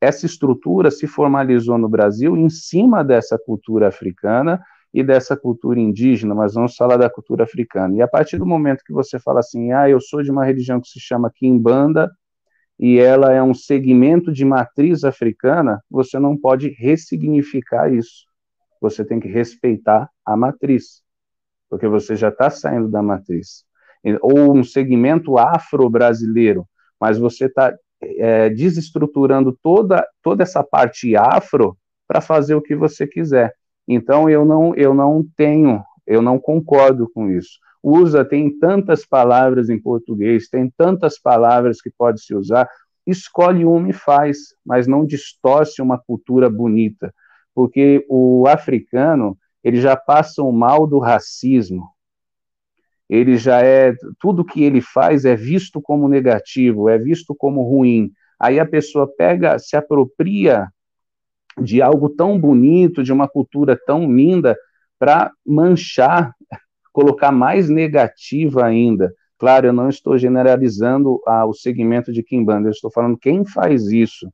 essa estrutura se formalizou no Brasil em cima dessa cultura africana e dessa cultura indígena, mas vamos falar da cultura africana. E a partir do momento que você fala assim, ah, eu sou de uma religião que se chama Kimbanda, e ela é um segmento de matriz africana, você não pode ressignificar isso. Você tem que respeitar a matriz, porque você já está saindo da matriz. Ou um segmento afro-brasileiro, mas você está é, desestruturando toda, toda essa parte afro para fazer o que você quiser. Então eu não eu não tenho, eu não concordo com isso. Usa tem tantas palavras em português, tem tantas palavras que pode se usar. Escolhe uma e faz, mas não distorce uma cultura bonita, porque o africano ele já passa o mal do racismo, ele já é tudo que ele faz é visto como negativo, é visto como ruim. Aí a pessoa pega, se apropria de algo tão bonito, de uma cultura tão linda, para manchar, [laughs] colocar mais negativa ainda. Claro, eu não estou generalizando ah, o segmento de Kimbanda, eu estou falando quem faz isso.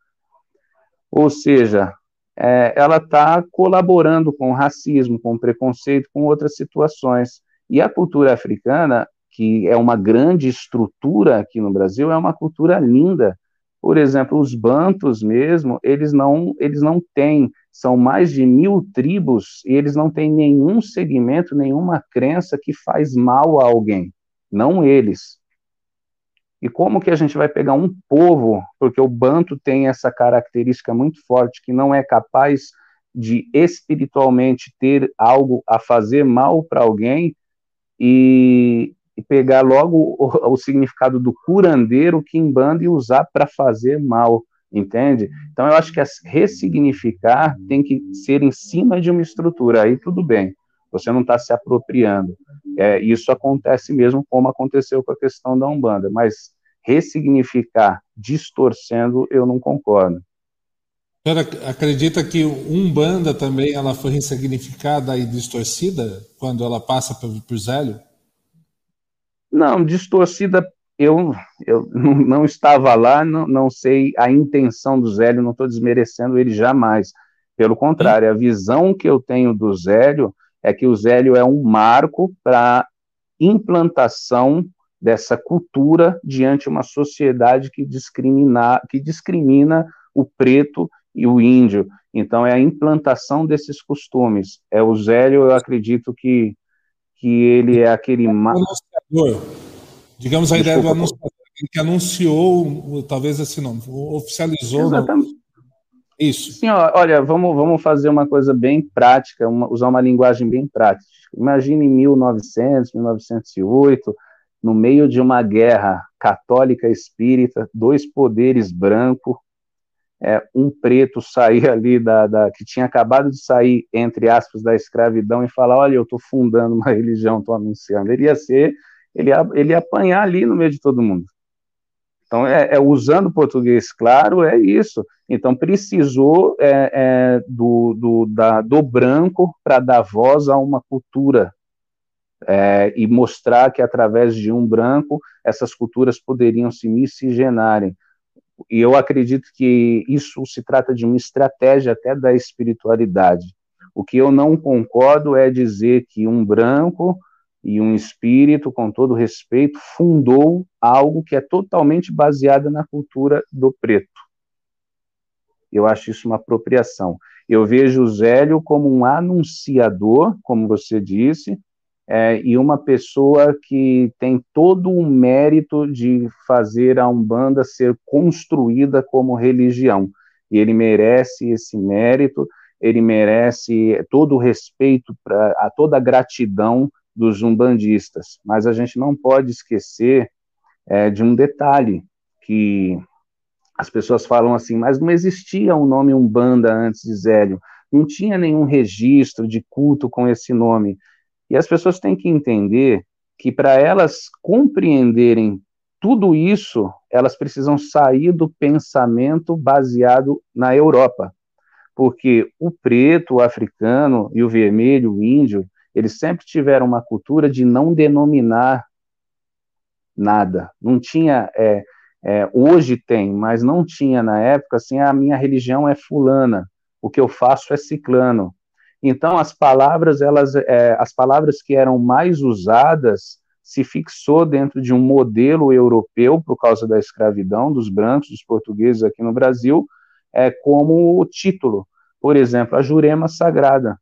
Ou seja, é, ela está colaborando com o racismo, com o preconceito, com outras situações. E a cultura africana, que é uma grande estrutura aqui no Brasil, é uma cultura linda. Por exemplo, os bantos mesmo, eles não, eles não têm, são mais de mil tribos, e eles não têm nenhum segmento, nenhuma crença que faz mal a alguém. Não eles. E como que a gente vai pegar um povo, porque o banto tem essa característica muito forte, que não é capaz de espiritualmente ter algo a fazer mal para alguém, e, e, pegar logo o, o, significado do curandeiro, quimbanda, e usar para fazer mal, entende? Então eu acho que ressignificar tem que ser em cima de uma estrutura, aí tudo bem, você não está se apropriando. É, isso acontece mesmo como aconteceu com a questão da Umbanda, mas ressignificar distorcendo, eu não concordo. Senhora acredita que Umbanda também ela foi ressignificada e distorcida quando ela passa por Zélio? Não, distorcida, eu, eu não estava lá, não, não sei a intenção do Zélio, não estou desmerecendo ele jamais. Pelo contrário, a visão que eu tenho do Zélio é que o Zélio é um marco para implantação dessa cultura diante uma sociedade que discrimina, que discrimina o preto e o índio. Então, é a implantação desses costumes. É o Zélio, eu acredito que, que ele é aquele. Anunciador. Digamos a Desculpa, ideia do anunciador, que anunciou, talvez esse nome, oficializou. Exatamente. Isso. Sim, olha, vamos, vamos fazer uma coisa bem prática, uma, usar uma linguagem bem prática. Imagine em 1900, 1908, no meio de uma guerra católica espírita, dois poderes brancos, é, um preto sair [laughs] ali da, da, que tinha acabado de sair entre aspas da escravidão e falar, olha, eu estou fundando uma [laughs] religião, estou anunciando, ele ia ser, ele ia, ele ia apanhar ali no meio de todo mundo. Então, é, é usando português claro, é isso. Então, precisou é, é do, do, da, do branco para dar voz a uma cultura é, e mostrar que através de um branco essas culturas poderiam se miscigenarem. E eu acredito que isso se trata de uma estratégia até da espiritualidade. O que eu não concordo é dizer que um branco e um espírito, com todo respeito, fundou algo que é totalmente baseado na cultura do preto. Eu acho isso uma apropriação. Eu vejo o Zélio como um anunciador, como você disse, é, e uma pessoa que tem todo o mérito de fazer a Umbanda ser construída como religião. E ele merece esse mérito, ele merece todo o respeito, pra, a toda a gratidão dos umbandistas. Mas a gente não pode esquecer é, de um detalhe, que as pessoas falam assim, mas não existia um nome Umbanda antes de Zélio, não tinha nenhum registro de culto com esse nome. E as pessoas têm que entender que para elas compreenderem tudo isso, elas precisam sair do pensamento baseado na Europa. Porque o preto, o africano e o vermelho, o índio, eles sempre tiveram uma cultura de não denominar nada. Não tinha. É, é, hoje tem, mas não tinha na época assim: a minha religião é fulana, o que eu faço é ciclano. Então, as palavras, elas, é, as palavras que eram mais usadas se fixou dentro de um modelo europeu por causa da escravidão dos brancos, dos portugueses aqui no Brasil, é, como título. Por exemplo, a Jurema Sagrada.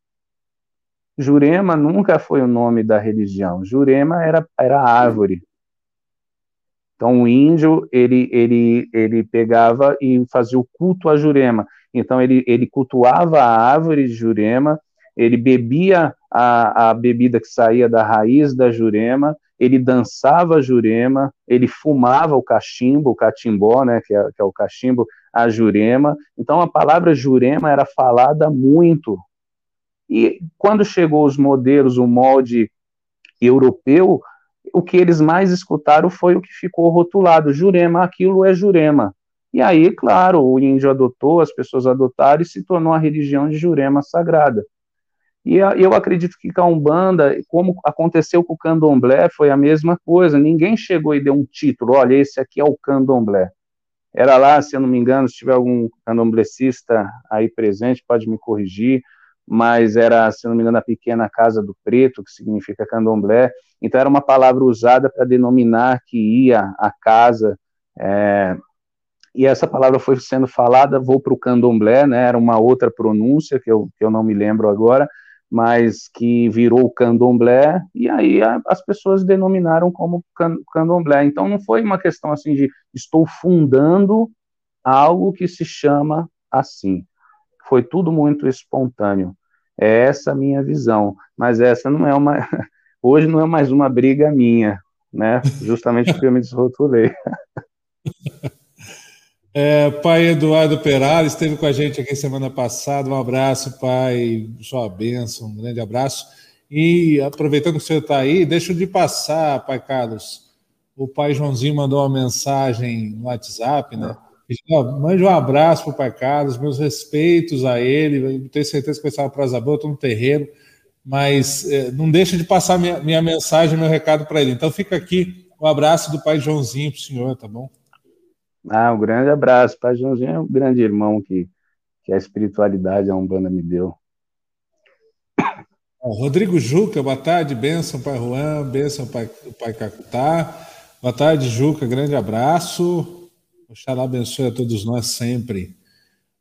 Jurema nunca foi o nome da religião. Jurema era, era árvore. Então, o índio, ele, ele, ele pegava e fazia o culto a Jurema. Então, ele, ele cultuava a árvore de Jurema, ele bebia a, a bebida que saía da raiz da jurema, ele dançava jurema, ele fumava o cachimbo, o catimbó, né, que é, que é o cachimbo, a jurema. Então a palavra jurema era falada muito. E quando chegou os modelos, o molde europeu, o que eles mais escutaram foi o que ficou rotulado, jurema, aquilo é jurema. E aí, claro, o índio adotou, as pessoas adotaram e se tornou a religião de jurema sagrada. E eu acredito que a Umbanda, como aconteceu com o Candomblé, foi a mesma coisa. Ninguém chegou e deu um título, olha, esse aqui é o Candomblé. Era lá, se eu não me engano, se tiver algum candomblecista aí presente, pode me corrigir, mas era, se não me engano, a pequena casa do preto, que significa candomblé. Então era uma palavra usada para denominar que ia a casa. É, e essa palavra foi sendo falada, vou para o candomblé, né? Era uma outra pronúncia que eu, que eu não me lembro agora, mas que virou candomblé, e aí a, as pessoas denominaram como can, candomblé. Então não foi uma questão assim de estou fundando algo que se chama assim. Foi tudo muito espontâneo. É essa a minha visão, mas essa não é uma [laughs] hoje não é mais uma briga minha, né? Justamente porque eu me desrotulei. [laughs] É, pai Eduardo Perales esteve com a gente aqui semana passada. Um abraço, pai. Sua bênção, um grande abraço. E aproveitando que o senhor está aí, deixa de passar, pai Carlos. O pai Joãozinho mandou uma mensagem no WhatsApp, né? Mande um abraço para o pai Carlos, meus respeitos a ele. Eu tenho certeza que vai estar uma prosa boa, estou no terreiro, mas é, não deixa de passar minha, minha mensagem, meu recado para ele. Então fica aqui o um abraço do pai Joãozinho para o senhor, tá bom? Ah, um grande abraço. Pai Joãozinho é um grande irmão que, que a espiritualidade, a Umbanda me deu. Rodrigo Juca, boa tarde, benção, Pai Juan, benção, Pai, pai Cacutá. Boa tarde, Juca, grande abraço. Oxalá abençoe a todos nós sempre.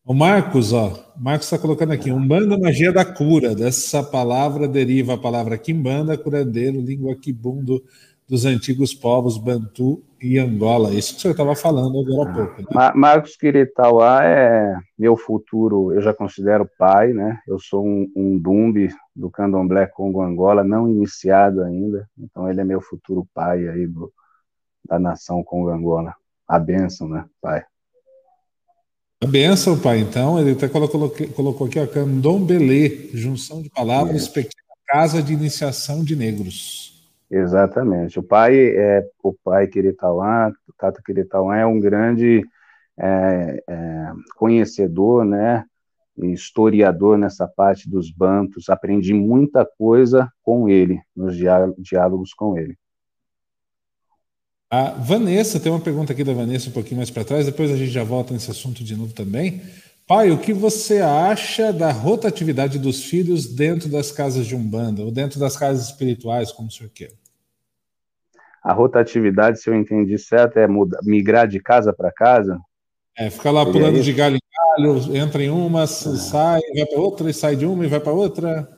O Marcos, ó, Marcos está colocando aqui, Umbanda magia da cura. Dessa palavra deriva a palavra Kimbanda, curandeiro, língua quibundo, dos antigos povos Bantu e Angola. Isso que o senhor estava falando agora há ah, pouco. Né? Marcos Quiritauá é meu futuro, eu já considero pai, né? Eu sou um, um Dumbi do Candomblé Congo Angola, não iniciado ainda, então ele é meu futuro pai aí do, da nação Congo Angola. A bênção, né, pai? A bênção, pai, então, ele até colocou, colocou aqui, ó, Candombelê, junção de palavras, é. pequena casa de iniciação de negros. Exatamente. O pai é o pai Kiritauã, o Tata Kiritauã é um grande é, é, conhecedor, né, historiador nessa parte dos bantos. Aprendi muita coisa com ele, nos diálogos com ele. A Vanessa, tem uma pergunta aqui da Vanessa um pouquinho mais para trás, depois a gente já volta nesse assunto de novo também. Pai, o que você acha da rotatividade dos filhos dentro das casas de Umbanda, ou dentro das casas espirituais, como o senhor quer? A rotatividade, se eu entendi certo, é mudar, migrar de casa para casa? É, ficar lá pulando de galho em galho, entra em uma, ah. sai, vai para outra, e sai de uma e vai para outra.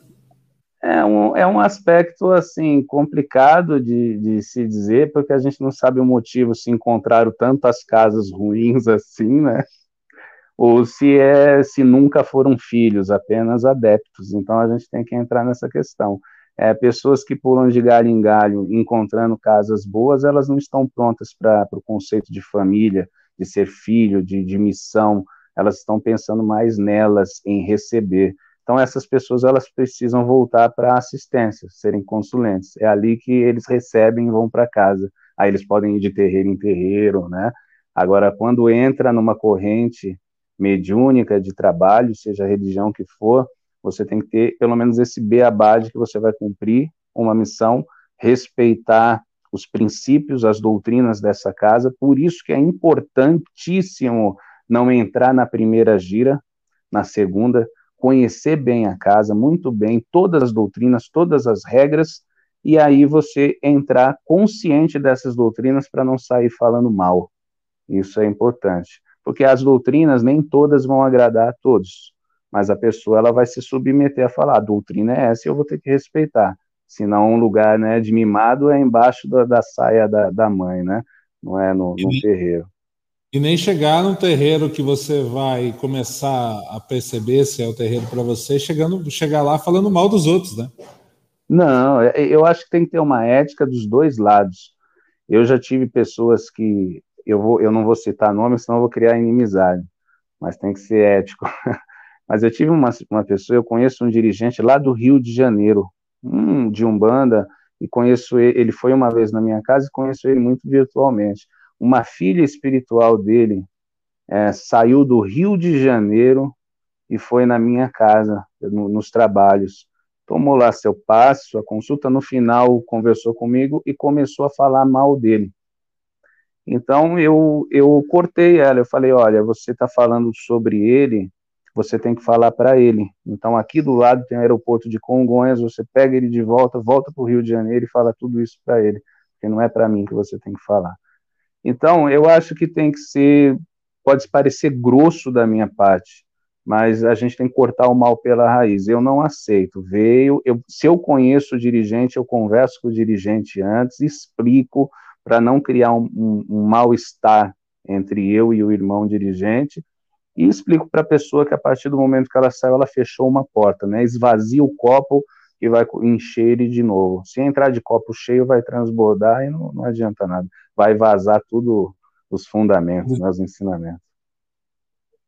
É um, é um aspecto assim complicado de, de se dizer, porque a gente não sabe o motivo se encontraram tantas casas ruins assim, né? Ou se é se nunca foram filhos, apenas adeptos. Então a gente tem que entrar nessa questão é, pessoas que pulam de galho em galho, encontrando casas boas, elas não estão prontas para o conceito de família, de ser filho, de, de missão, elas estão pensando mais nelas, em receber. Então, essas pessoas elas precisam voltar para a assistência, serem consulentes. É ali que eles recebem e vão para casa. Aí eles podem ir de terreiro em terreiro, né? Agora, quando entra numa corrente mediúnica de trabalho, seja a religião que for, você tem que ter pelo menos esse beabá de que você vai cumprir uma missão, respeitar os princípios, as doutrinas dessa casa, por isso que é importantíssimo não entrar na primeira gira, na segunda, conhecer bem a casa, muito bem, todas as doutrinas, todas as regras, e aí você entrar consciente dessas doutrinas para não sair falando mal. Isso é importante, porque as doutrinas nem todas vão agradar a todos mas a pessoa ela vai se submeter a falar, a doutrina é essa e eu vou ter que respeitar. Senão um lugar né, de mimado é embaixo da, da saia da, da mãe, né? Não é no, no terreiro. E nem chegar num terreiro que você vai começar a perceber se é o terreiro para você, chegando, chegar lá falando mal dos outros, né? Não, é, eu acho que tem que ter uma ética dos dois lados. Eu já tive pessoas que eu, vou, eu não vou citar nomes, senão eu vou criar inimizade, mas tem que ser ético. [laughs] Mas eu tive uma, uma pessoa, eu conheço um dirigente lá do Rio de Janeiro, um, de Umbanda, e conheço ele, ele foi uma vez na minha casa e conheço ele muito virtualmente. Uma filha espiritual dele é, saiu do Rio de Janeiro e foi na minha casa, no, nos trabalhos. Tomou lá seu passo, a consulta no final conversou comigo e começou a falar mal dele. Então eu, eu cortei ela, eu falei, olha, você está falando sobre ele, você tem que falar para ele. Então aqui do lado tem o aeroporto de Congonhas, você pega ele de volta, volta para o Rio de Janeiro e fala tudo isso para ele, porque não é para mim que você tem que falar. Então eu acho que tem que ser, pode parecer grosso da minha parte, mas a gente tem que cortar o mal pela raiz. Eu não aceito. Veio, eu, se eu conheço o dirigente, eu converso com o dirigente antes, explico para não criar um, um, um mal-estar entre eu e o irmão dirigente, e explico para a pessoa que a partir do momento que ela saiu, ela fechou uma porta, né? Esvazia o copo e vai encher ele de novo. Se entrar de copo cheio, vai transbordar e não, não adianta nada. Vai vazar tudo os fundamentos, né, os ensinamentos.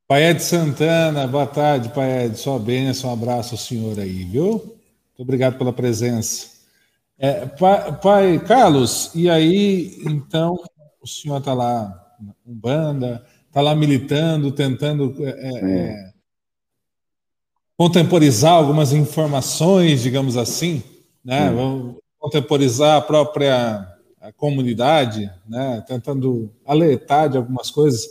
Pai Ed Santana, boa tarde, Pai Ed. Sua bênção, um abraço ao senhor aí, viu? Muito obrigado pela presença. É, pai, pai, Carlos, e aí, então, o senhor está lá um banda, está lá militando, tentando é, é, é, contemporizar algumas informações, digamos assim, né? Vamos contemporizar a própria a comunidade, né? Tentando alertar de algumas coisas.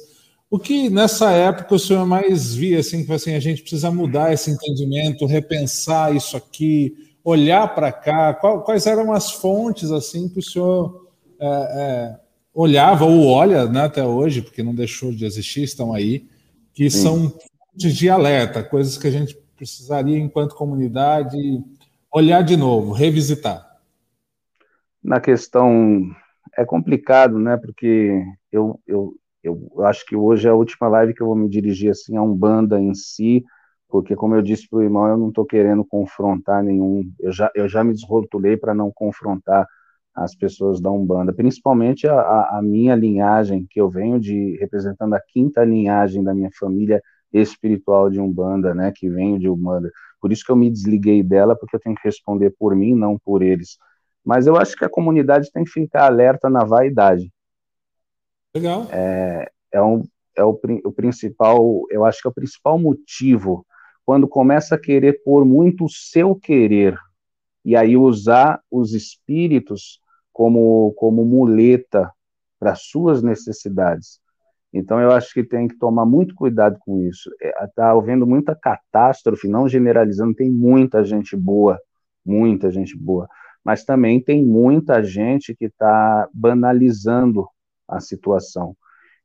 O que nessa época o senhor mais via assim, que assim, a gente precisa mudar esse entendimento, repensar isso aqui, olhar para cá? Qual, quais eram as fontes assim que o senhor é, é, olhava ou olha né, até hoje, porque não deixou de existir, estão aí, que Sim. são fontes de alerta, coisas que a gente precisaria, enquanto comunidade, olhar de novo, revisitar? Na questão é complicado, né? Porque eu, eu, eu acho que hoje é a última live que eu vou me dirigir assim a um banda em si, porque como eu disse para o irmão, eu não estou querendo confrontar nenhum, eu já, eu já me desrotulei para não confrontar as pessoas da Umbanda, principalmente a, a, minha linhagem, que eu venho de, representando a quinta linhagem da minha família espiritual de Umbanda, né, que venho de Umbanda, por isso que eu me desliguei dela, porque eu tenho que responder por mim, não por eles, mas eu acho que a comunidade tem que ficar alerta na vaidade. Legal. É, é, um, é o, o principal, eu acho que é o principal motivo quando começa a querer pôr muito o seu querer e aí usar os espíritos como, como muleta para suas necessidades. Então, eu acho que tem que tomar muito cuidado com isso. Está é, havendo muita catástrofe, não generalizando, tem muita gente boa, muita gente boa, mas também tem muita gente que está banalizando a situação.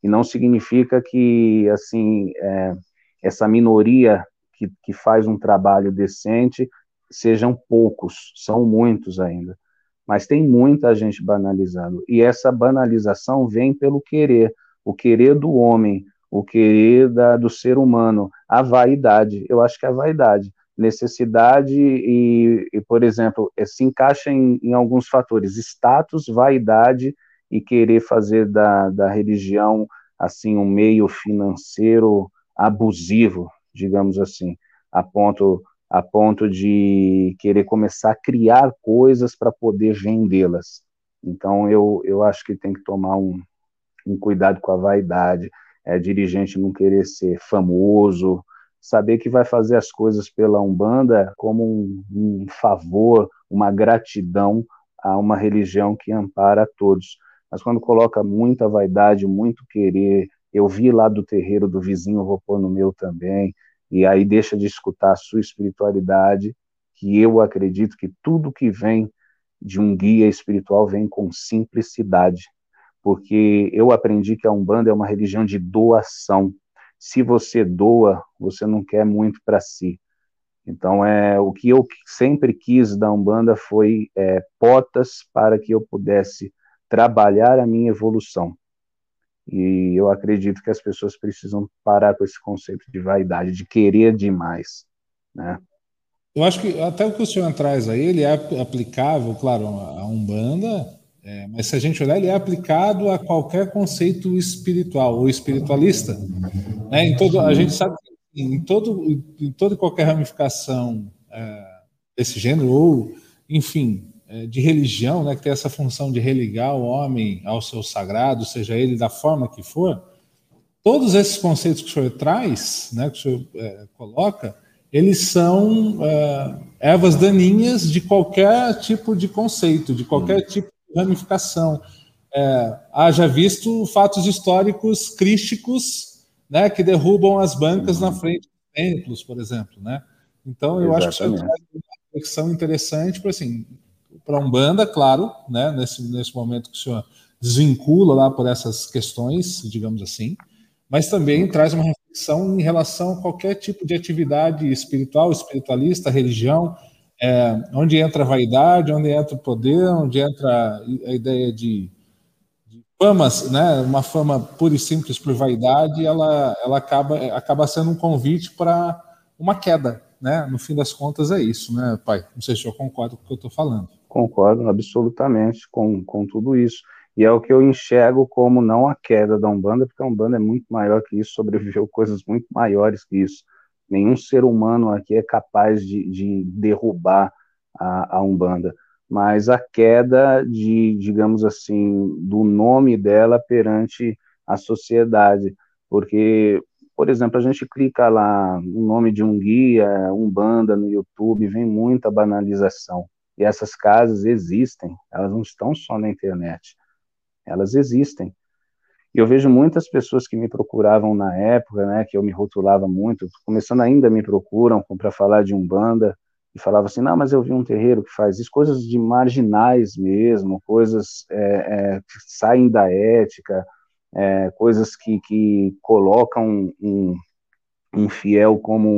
E não significa que, assim, é, essa minoria que, que faz um trabalho decente sejam poucos, são muitos ainda. Mas tem muita gente banalizando. E essa banalização vem pelo querer, o querer do homem, o querer da, do ser humano, a vaidade. Eu acho que é a vaidade. Necessidade e, e por exemplo, é, se encaixa em, em alguns fatores: status, vaidade e querer fazer da, da religião assim um meio financeiro abusivo, digamos assim, a ponto a ponto de querer começar a criar coisas para poder vendê-las. Então eu, eu acho que tem que tomar um, um cuidado com a vaidade, é, dirigente não querer ser famoso, saber que vai fazer as coisas pela Umbanda como um, um favor, uma gratidão a uma religião que ampara a todos. Mas quando coloca muita vaidade, muito querer, eu vi lá do terreiro do vizinho, vou pôr no meu também, e aí deixa de escutar a sua espiritualidade, que eu acredito que tudo que vem de um guia espiritual vem com simplicidade, porque eu aprendi que a Umbanda é uma religião de doação. Se você doa, você não quer muito para si. Então, é o que eu sempre quis da Umbanda foi é, potas para que eu pudesse trabalhar a minha evolução. E eu acredito que as pessoas precisam parar com esse conceito de vaidade, de querer demais, né? Eu acho que até o que o senhor traz aí, ele é aplicável, claro, a Umbanda, é, mas se a gente olhar, ele é aplicado a qualquer conceito espiritual ou espiritualista. Né? Em todo, a gente sabe que em, todo, em toda e qualquer ramificação é, desse gênero, ou, enfim, de religião, né, que tem essa função de religar o homem ao seu sagrado, seja ele da forma que for, todos esses conceitos que o senhor traz, né, que o senhor é, coloca, eles são é, ervas daninhas de qualquer tipo de conceito, de qualquer hum. tipo de ramificação. é, haja visto fatos históricos crísticos né, que derrubam as bancas uhum. na frente dos templos, por exemplo. Né? Então, eu Exatamente. acho que isso é uma reflexão interessante para assim, para a Umbanda, claro, né, nesse, nesse momento que o senhor desvincula lá por essas questões, digamos assim, mas também traz uma reflexão em relação a qualquer tipo de atividade espiritual, espiritualista, religião, é, onde entra a vaidade, onde entra o poder, onde entra a ideia de, de famas, né, uma fama pura e simples por vaidade, ela, ela acaba, acaba sendo um convite para uma queda, né? No fim das contas é isso, né, pai? Não sei se eu concordo com o que eu estou falando. Concordo absolutamente com, com tudo isso. E é o que eu enxergo como não a queda da Umbanda, porque a Umbanda é muito maior que isso, [laughs] sobreviveu coisas muito maiores que isso. Nenhum ser humano aqui é capaz de, de derrubar a, a Umbanda. Mas a queda de, digamos assim, do nome dela perante a sociedade. Porque, por exemplo, a gente clica lá no nome de um guia, Umbanda no YouTube, vem muita banalização. E essas casas existem, elas não estão só na internet, elas existem. E eu vejo muitas pessoas que me procuravam na época, né, que eu me rotulava muito, começando ainda me procuram para falar de Umbanda, e falava assim, não, mas eu vi um terreiro que faz isso, coisas de marginais mesmo, coisas é, é, que saem da ética, é, coisas que, que colocam um, um fiel como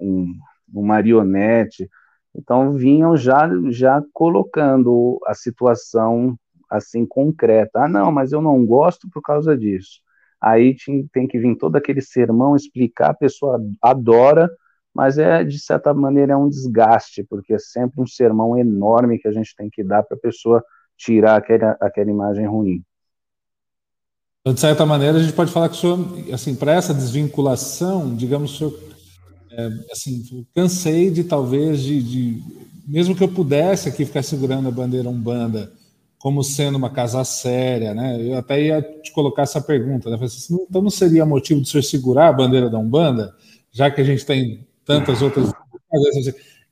um, um marionete, então vinham já já colocando a situação assim concreta. Ah, não, mas eu não gosto por causa disso. Aí tem que vir todo aquele sermão explicar, a pessoa adora, mas é de certa maneira é um desgaste, porque é sempre um sermão enorme que a gente tem que dar para a pessoa tirar aquela, aquela imagem ruim. De certa maneira, a gente pode falar que o senhor, assim, para essa desvinculação, digamos, o senhor é, assim, cansei de talvez de, de, mesmo que eu pudesse aqui ficar segurando a bandeira umbanda como sendo uma casa séria, né? Eu até ia te colocar essa pergunta, né? Assim, então não seria motivo de senhor segurar a bandeira da umbanda, já que a gente tem tantas outras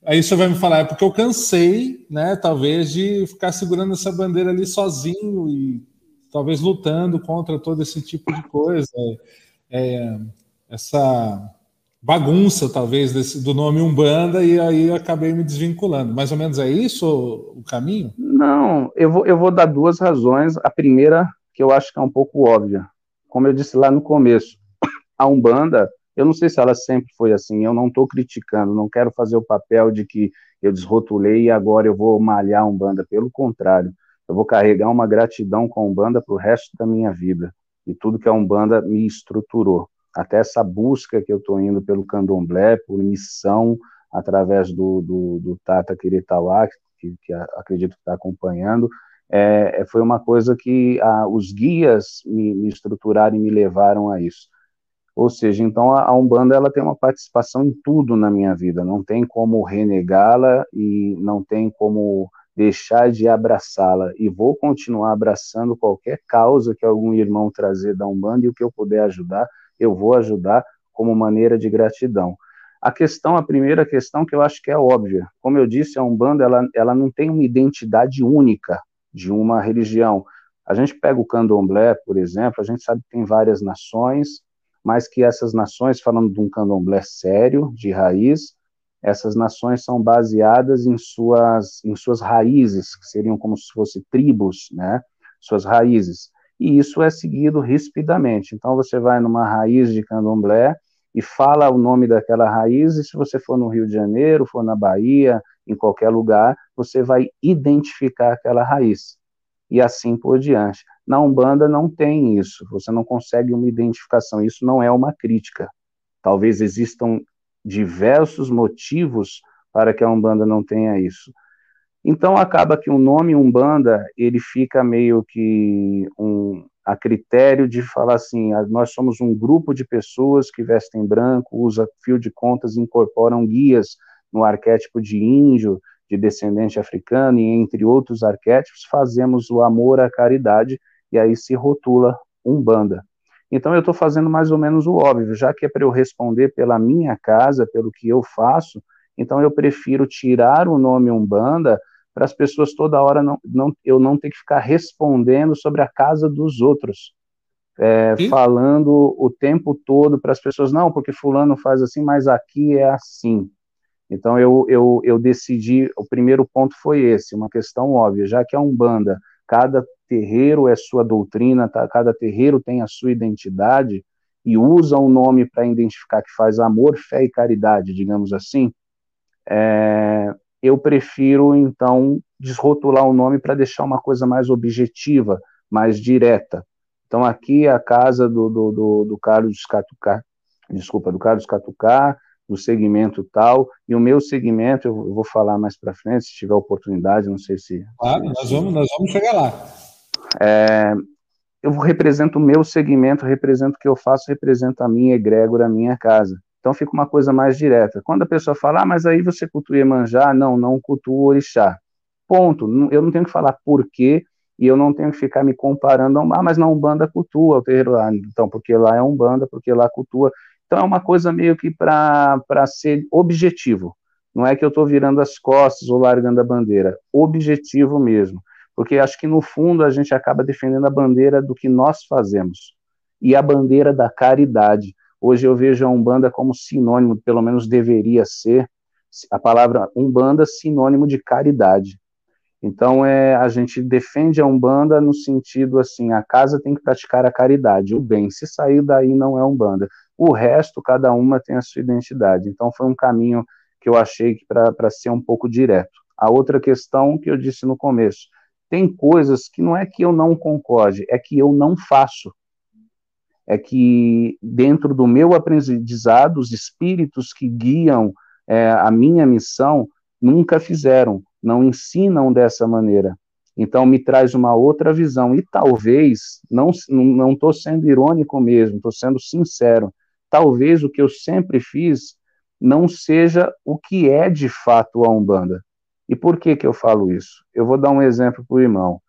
Aí você vai me falar, é porque eu cansei, né, talvez, de ficar segurando essa bandeira ali sozinho e talvez lutando contra todo esse tipo de coisa. É, essa bagunça, talvez, desse, do nome Umbanda, e aí acabei me desvinculando. Mais ou menos é isso o caminho? Não, eu vou, eu vou dar duas razões. A primeira, que eu acho que é um pouco óbvia. Como eu disse lá no começo, [coughs] a Umbanda, eu não sei se ela sempre foi assim, eu não estou criticando, não quero fazer o papel de que eu desrotulei e agora eu vou malhar a Umbanda. Pelo contrário, eu vou carregar uma gratidão com a Umbanda para o resto da minha vida. E tudo que a Umbanda me estruturou até essa busca que eu estou indo pelo candomblé, por missão, através do, do, do Tata Kiritawá, que, que acredito que está acompanhando, é, é, foi uma coisa que os guias me, me, estruturaram e me levaram a isso. Ou seja, então a, a Umbanda ela tem uma participação em tudo na minha vida, não tem como renegá-la e não tem como deixar de abraçá-la e vou continuar abraçando qualquer causa que algum irmão trazer da Umbanda e o que eu puder ajudar, eu vou ajudar como maneira de gratidão. A questão, a primeira questão que eu acho que é óbvia, como eu disse, a Umbanda ela, ela não tem uma identidade única de uma religião. A gente pega o candomblé, por exemplo, a gente sabe que tem várias nações, mas que essas nações, falando de um candomblé sério, de raiz, essas nações são baseadas em suas, em suas raízes, que seriam como se fossem tribos, né? Suas raízes e isso é seguido rispidamente. Então você vai numa raiz de candomblé e fala o nome daquela raiz, e se você for no Rio de Janeiro, for na Bahia, em qualquer lugar, você vai identificar aquela raiz. E assim por diante. Na Umbanda não tem isso, você não consegue uma identificação, isso não é uma crítica. Talvez existam diversos motivos para que a Umbanda não tenha isso. Então acaba que o nome Umbanda ele fica meio que um, a critério de falar assim, ah, nós somos um grupo de pessoas que vestem branco, usa fio de contas, incorporam guias no arquétipo de índio, de descendente africano e entre outros arquétipos, fazemos o amor à caridade e aí se rotula Umbanda. Então eu estou fazendo mais ou menos o óbvio, já que é para eu responder pela minha casa, pelo que eu faço, então eu prefiro tirar o nome Umbanda para as pessoas toda hora não, não, eu não ter que ficar respondendo sobre a casa dos outros. É, falando o tempo todo para as pessoas, não, porque fulano faz assim, mas aqui é assim. Então eu, eu, eu decidi, o primeiro ponto foi esse, uma questão óbvia, já que a Umbanda, cada terreiro é sua doutrina, tá, cada terreiro tem a sua identidade, e usa um nome para identificar que faz amor, fé e caridade, digamos assim, é, eu prefiro, então, desrotular o nome para deixar uma coisa mais objetiva, mais direta. Então, aqui é a casa do, do, do, do Carlos Catucá, desculpa, do Carlos Catucá, do segmento tal, e o meu segmento, eu vou falar mais para frente, se tiver oportunidade, não sei se... Claro, nós, vamos, nós vamos chegar lá. É, eu represento o meu segmento, represento o que eu faço, represento a minha egrégora, a minha casa. Então fica uma coisa mais direta. Quando a pessoa fala, ah, mas aí você cultua Iemanjá, não, não cultua orixá. Ponto. Eu não tenho que falar por quê, e eu não tenho que ficar me comparando, ah, mas na Umbanda cultua o terreiro lá, então, porque lá é Umbanda, porque lá cultua. Então é uma coisa meio que para ser objetivo. Não é que eu estou virando as costas ou largando a bandeira. Objetivo mesmo porque acho que no fundo a gente acaba defendendo a bandeira do que nós fazemos e a bandeira da caridade. Hoje eu vejo a Umbanda como sinônimo, pelo menos deveria ser, a palavra Umbanda sinônimo de caridade. Então é a gente defende a Umbanda no sentido assim, a casa tem que praticar a caridade, o bem. Se sair daí não é Umbanda. O resto cada uma tem a sua identidade. Então foi um caminho que eu achei que para ser um pouco direto. A outra questão que eu disse no começo, tem coisas que não é que eu não concorde, é que eu não faço. É que dentro do meu aprendizado, os espíritos que guiam é, a minha missão nunca fizeram, não ensinam dessa maneira. Então me traz uma outra visão e talvez não não estou sendo irônico mesmo, estou sendo sincero. Talvez o que eu sempre fiz não seja o que é de fato a umbanda. E por que, que eu falo isso? Eu vou dar um exemplo para o irmão.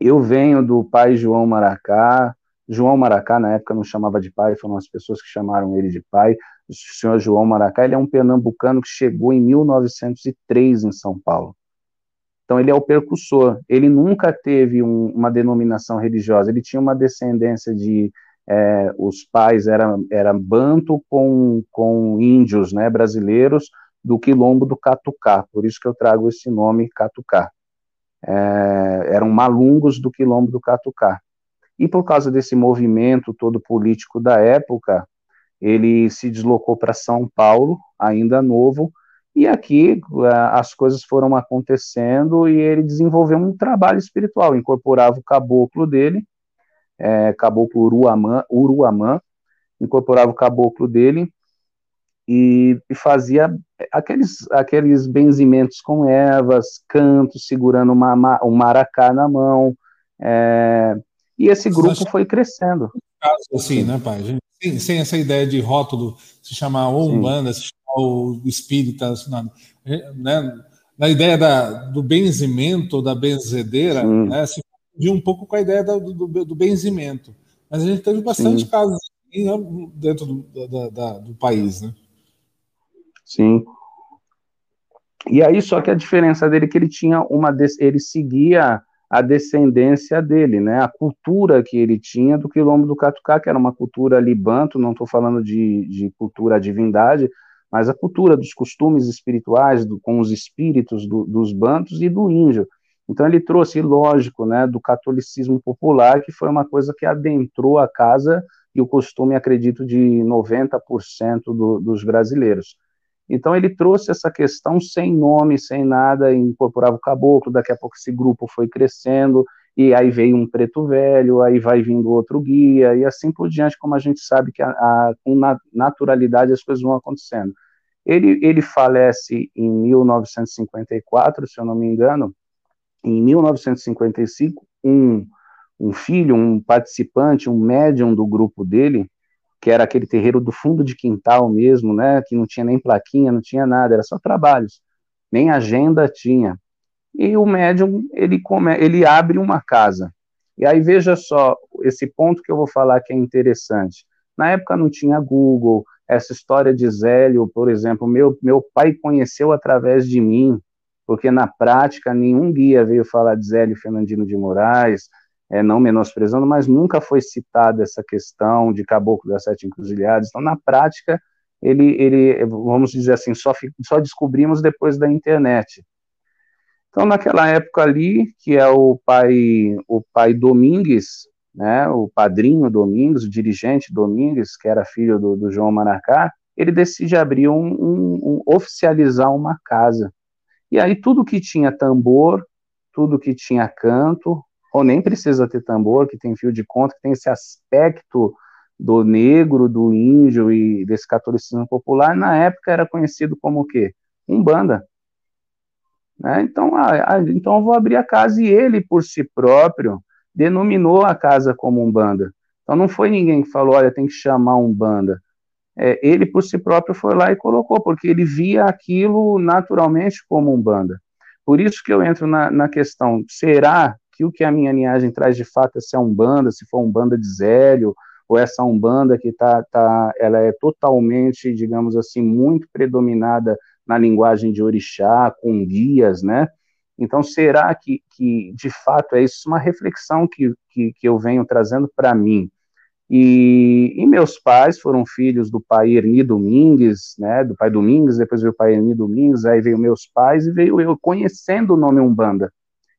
Eu venho do pai João Maracá. João Maracá, na época, não chamava de pai, foram as pessoas que chamaram ele de pai. O senhor João Maracá, ele é um pernambucano que chegou em 1903 em São Paulo. Então, ele é o percussor. Ele nunca teve um, uma denominação religiosa. Ele tinha uma descendência de. É, os pais eram era banto com, com índios né, brasileiros do quilombo do Catucá, por isso que eu trago esse nome Catucá. É, eram malungos do quilombo do Catucá. E por causa desse movimento todo político da época, ele se deslocou para São Paulo, ainda novo, e aqui é, as coisas foram acontecendo e ele desenvolveu um trabalho espiritual, incorporava o caboclo dele, é, caboclo Uruamã, Uruamã, incorporava o caboclo dele e, e, fazia aqueles, aqueles benzimentos com ervas, cantos, segurando uma, um maracá na mão. É, e esse grupo foi crescendo. Assim, né, pai? Gente, sem, sem, essa ideia de rótulo, se chamar ou Umbanda, se chamar o espírita, né? na ideia da, do benzimento, da benzedeira, né, se viu um pouco com a ideia do, do, do benzimento. Mas a gente teve bastante Sim. casos né, dentro do, da, da, do país, né? Sim. E aí, só que a diferença dele é que ele tinha uma. Ele seguia a descendência dele, né? A cultura que ele tinha do quilombo do Catucá, que era uma cultura libanto, não estou falando de, de cultura divindade, mas a cultura dos costumes espirituais, do, com os espíritos do, dos bantos e do índio. Então ele trouxe, lógico, né, do catolicismo popular, que foi uma coisa que adentrou a casa e o costume, acredito, de 90% do, dos brasileiros. Então ele trouxe essa questão sem nome, sem nada, incorporava o caboclo, daqui a pouco esse grupo foi crescendo, e aí veio um preto velho, aí vai vindo outro guia, e assim por diante, como a gente sabe que a, a, com naturalidade as coisas vão acontecendo. Ele, ele falece em 1954, se eu não me engano, em 1955, um, um filho, um participante, um médium do grupo dele, que era aquele terreiro do fundo de quintal mesmo, né, que não tinha nem plaquinha, não tinha nada, era só trabalhos, nem agenda tinha. E o médium, ele, come, ele abre uma casa. E aí veja só, esse ponto que eu vou falar que é interessante. Na época não tinha Google, essa história de Zélio, por exemplo, meu, meu pai conheceu através de mim, porque na prática nenhum guia veio falar de Zélio Fernandino de Moraes, é, não menosprezando, mas nunca foi citada essa questão de Caboclo das Sete Encruzilhadas. Então, na prática, ele, ele vamos dizer assim, só, só descobrimos depois da internet. Então, naquela época ali, que é o pai, o pai Domingues, né, o padrinho Domingues, o dirigente Domingues, que era filho do, do João Maracá, ele decide abrir um, um, um, oficializar uma casa. E aí tudo que tinha tambor, tudo que tinha canto, ou nem precisa ter tambor, que tem fio de conta, que tem esse aspecto do negro, do índio e desse catolicismo popular, na época era conhecido como o quê? Umbanda. Né? Então, ah, então eu vou abrir a casa e ele, por si próprio, denominou a casa como Umbanda. Então não foi ninguém que falou, olha, tem que chamar Umbanda. É, ele, por si próprio, foi lá e colocou, porque ele via aquilo naturalmente como Umbanda. Por isso que eu entro na, na questão, será que o que a minha linhagem traz de fato é se é Umbanda, se for Umbanda de Zélio, ou essa Umbanda que tá, tá, ela é totalmente, digamos assim, muito predominada na linguagem de orixá, com guias, né? Então, será que, que de fato é isso? Uma reflexão que, que, que eu venho trazendo para mim. E, e, meus pais foram filhos do pai Erni Domingues, né, do pai Domingues, depois veio o pai Erni Domingues, aí veio meus pais e veio eu conhecendo o nome Umbanda.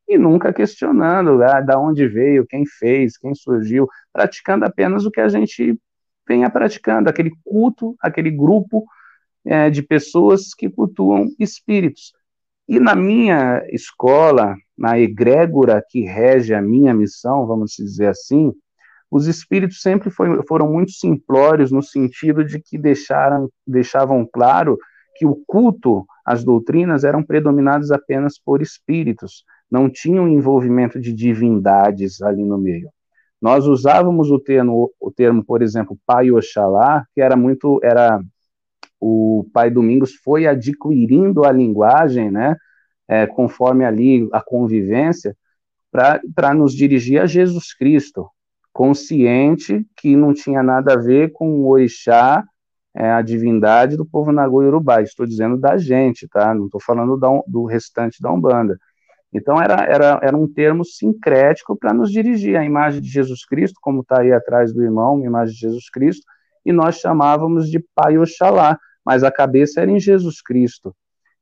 E nunca questionando ah, da onde veio, quem fez, quem surgiu, praticando apenas o que a gente venha praticando, aquele culto, aquele grupo é, de pessoas que cultuam espíritos. E na minha escola, na egrégora que rege a minha missão, vamos dizer assim, os espíritos sempre foi, foram muito simplórios no sentido de que deixaram, deixavam claro que o culto, as doutrinas eram predominadas apenas por espíritos, não tinham envolvimento de divindades ali no meio. Nós usávamos o termo, o termo, por exemplo, Pai Oxalá, que era muito, era o Pai Domingos foi adquirindo a linguagem, né, é, conforme ali a convivência, para nos dirigir a Jesus Cristo, consciente que não tinha nada a ver com o orixá, é, a divindade do povo Nagô Urubá. Estou dizendo da gente, tá? Não estou falando da, do restante da Umbanda. Então era, era, era um termo sincrético para nos dirigir a imagem de Jesus Cristo, como está aí atrás do irmão, a imagem de Jesus Cristo, e nós chamávamos de Pai Oxalá, mas a cabeça era em Jesus Cristo.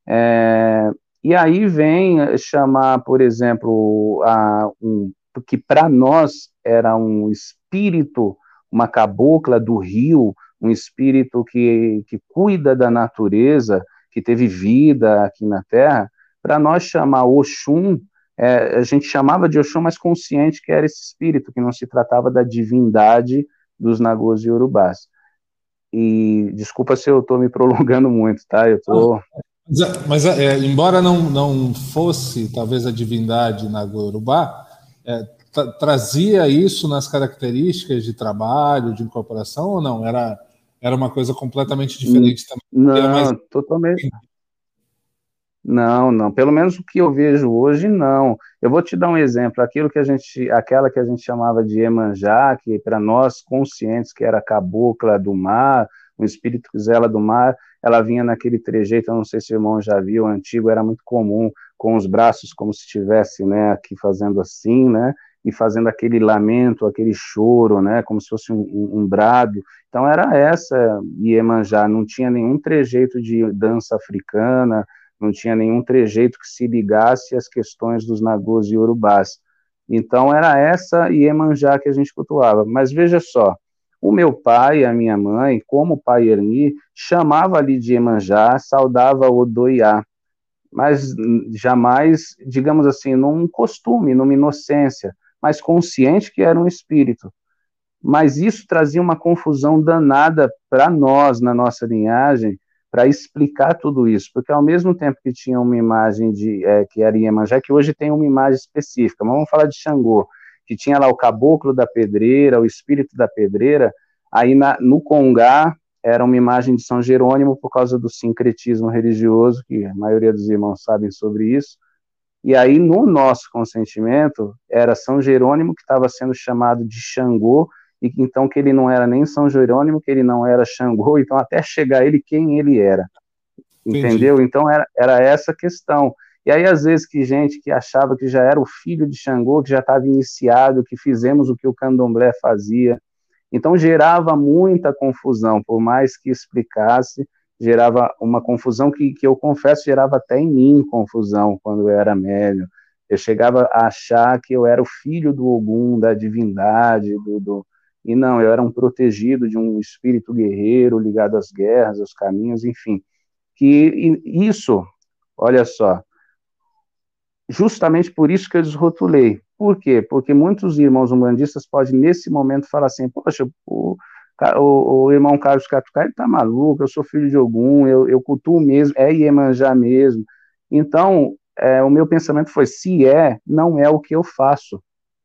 É, e aí vem chamar, por exemplo, a, um, que para nós era um espírito, uma cabocla do rio, um espírito que, que cuida da natureza, que teve vida aqui na Terra, para nós chamar Oxum, é, a gente chamava de Oxum, mas consciente que era esse espírito, que não se tratava da divindade dos Nagôs e Urubás. E desculpa se eu estou me prolongando muito, tá? Eu tô. Mas, mas é, embora não, não fosse talvez a divindade na Gorubá, é, tra trazia isso nas características de trabalho, de incorporação ou não? Era, era uma coisa completamente diferente também? Não, totalmente. Não, não. Pelo menos o que eu vejo hoje, não. Eu vou te dar um exemplo. Aquilo que a gente, aquela que a gente chamava de Emanjá, que para nós conscientes que era cabocla do mar, um espírito zela do mar, ela vinha naquele trejeito, eu não sei se o irmão já viu, antigo, era muito comum, com os braços como se estivesse, né, aqui fazendo assim, né, e fazendo aquele lamento, aquele choro, né, como se fosse um, um, um brado. Então era essa Iemanjá, não tinha nenhum trejeito de dança africana, não tinha nenhum trejeito que se ligasse às questões dos nagôs e urubás. Então era essa Iemanjá que a gente cultuava. Mas veja só, o meu pai a minha mãe, como pai Erni, chamava ali de Iemanjá, saudava o Doiá, mas jamais, digamos assim, num costume, numa inocência, mas consciente que era um espírito. Mas isso trazia uma confusão danada para nós, na nossa linhagem, para explicar tudo isso, porque ao mesmo tempo que tinha uma imagem de é, que era Iemanjá, que hoje tem uma imagem específica, mas vamos falar de Xangô, que tinha lá o caboclo da pedreira, o espírito da pedreira, aí na, no Congá era uma imagem de São Jerônimo por causa do sincretismo religioso, que a maioria dos irmãos sabem sobre isso, e aí no nosso consentimento era São Jerônimo que estava sendo chamado de Xangô, e então que ele não era nem São Jerônimo, que ele não era Xangô, então até chegar ele quem ele era. Entendeu? Entendi. Então era, era essa questão. E aí, às vezes, que gente que achava que já era o filho de Xangô, que já estava iniciado, que fizemos o que o candomblé fazia. Então, gerava muita confusão, por mais que explicasse, gerava uma confusão que, que eu confesso gerava até em mim confusão quando eu era médio. Eu chegava a achar que eu era o filho do Ogum, da divindade, do, do, e não, eu era um protegido de um espírito guerreiro ligado às guerras, aos caminhos, enfim. Que isso, olha só, justamente por isso que eu desrotulei. Por quê? Porque muitos irmãos umbandistas podem, nesse momento, falar assim: poxa, o, o, o irmão Carlos Catucai está maluco, eu sou filho de algum, eu, eu cultuo mesmo, é Iemanjá mesmo. Então, é, o meu pensamento foi: se é, não é o que eu faço.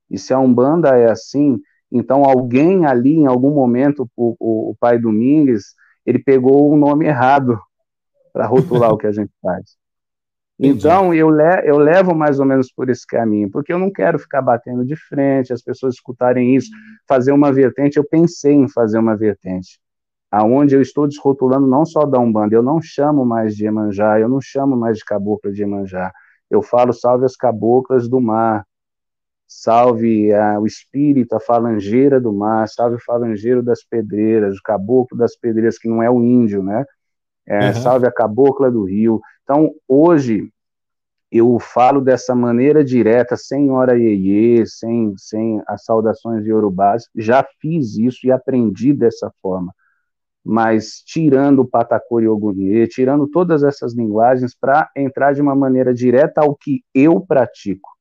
E se a Umbanda é assim, então alguém ali, em algum momento, o, o, o pai Domingues, ele pegou o nome errado [laughs] para rotular o que a gente faz. Então, eu, le eu levo mais ou menos por esse caminho, porque eu não quero ficar batendo de frente, as pessoas escutarem isso, fazer uma vertente. Eu pensei em fazer uma vertente, aonde eu estou desrotulando não só da Umbanda, eu não chamo mais de Emanjá, eu não chamo mais de cabocla de Emanjá. Eu falo salve as caboclas do mar, salve o espírito, a falangeira do mar, salve o falangeiro das pedreiras, o caboclo das pedreiras, que não é o índio, né? É, uhum. Salve a cabocla do rio. Então, hoje, eu falo dessa maneira direta, sem hora iê, sem, sem as saudações de Yorubás. Já fiz isso e aprendi dessa forma. Mas tirando o Patacori Ogunye, tirando todas essas linguagens para entrar de uma maneira direta ao que eu pratico.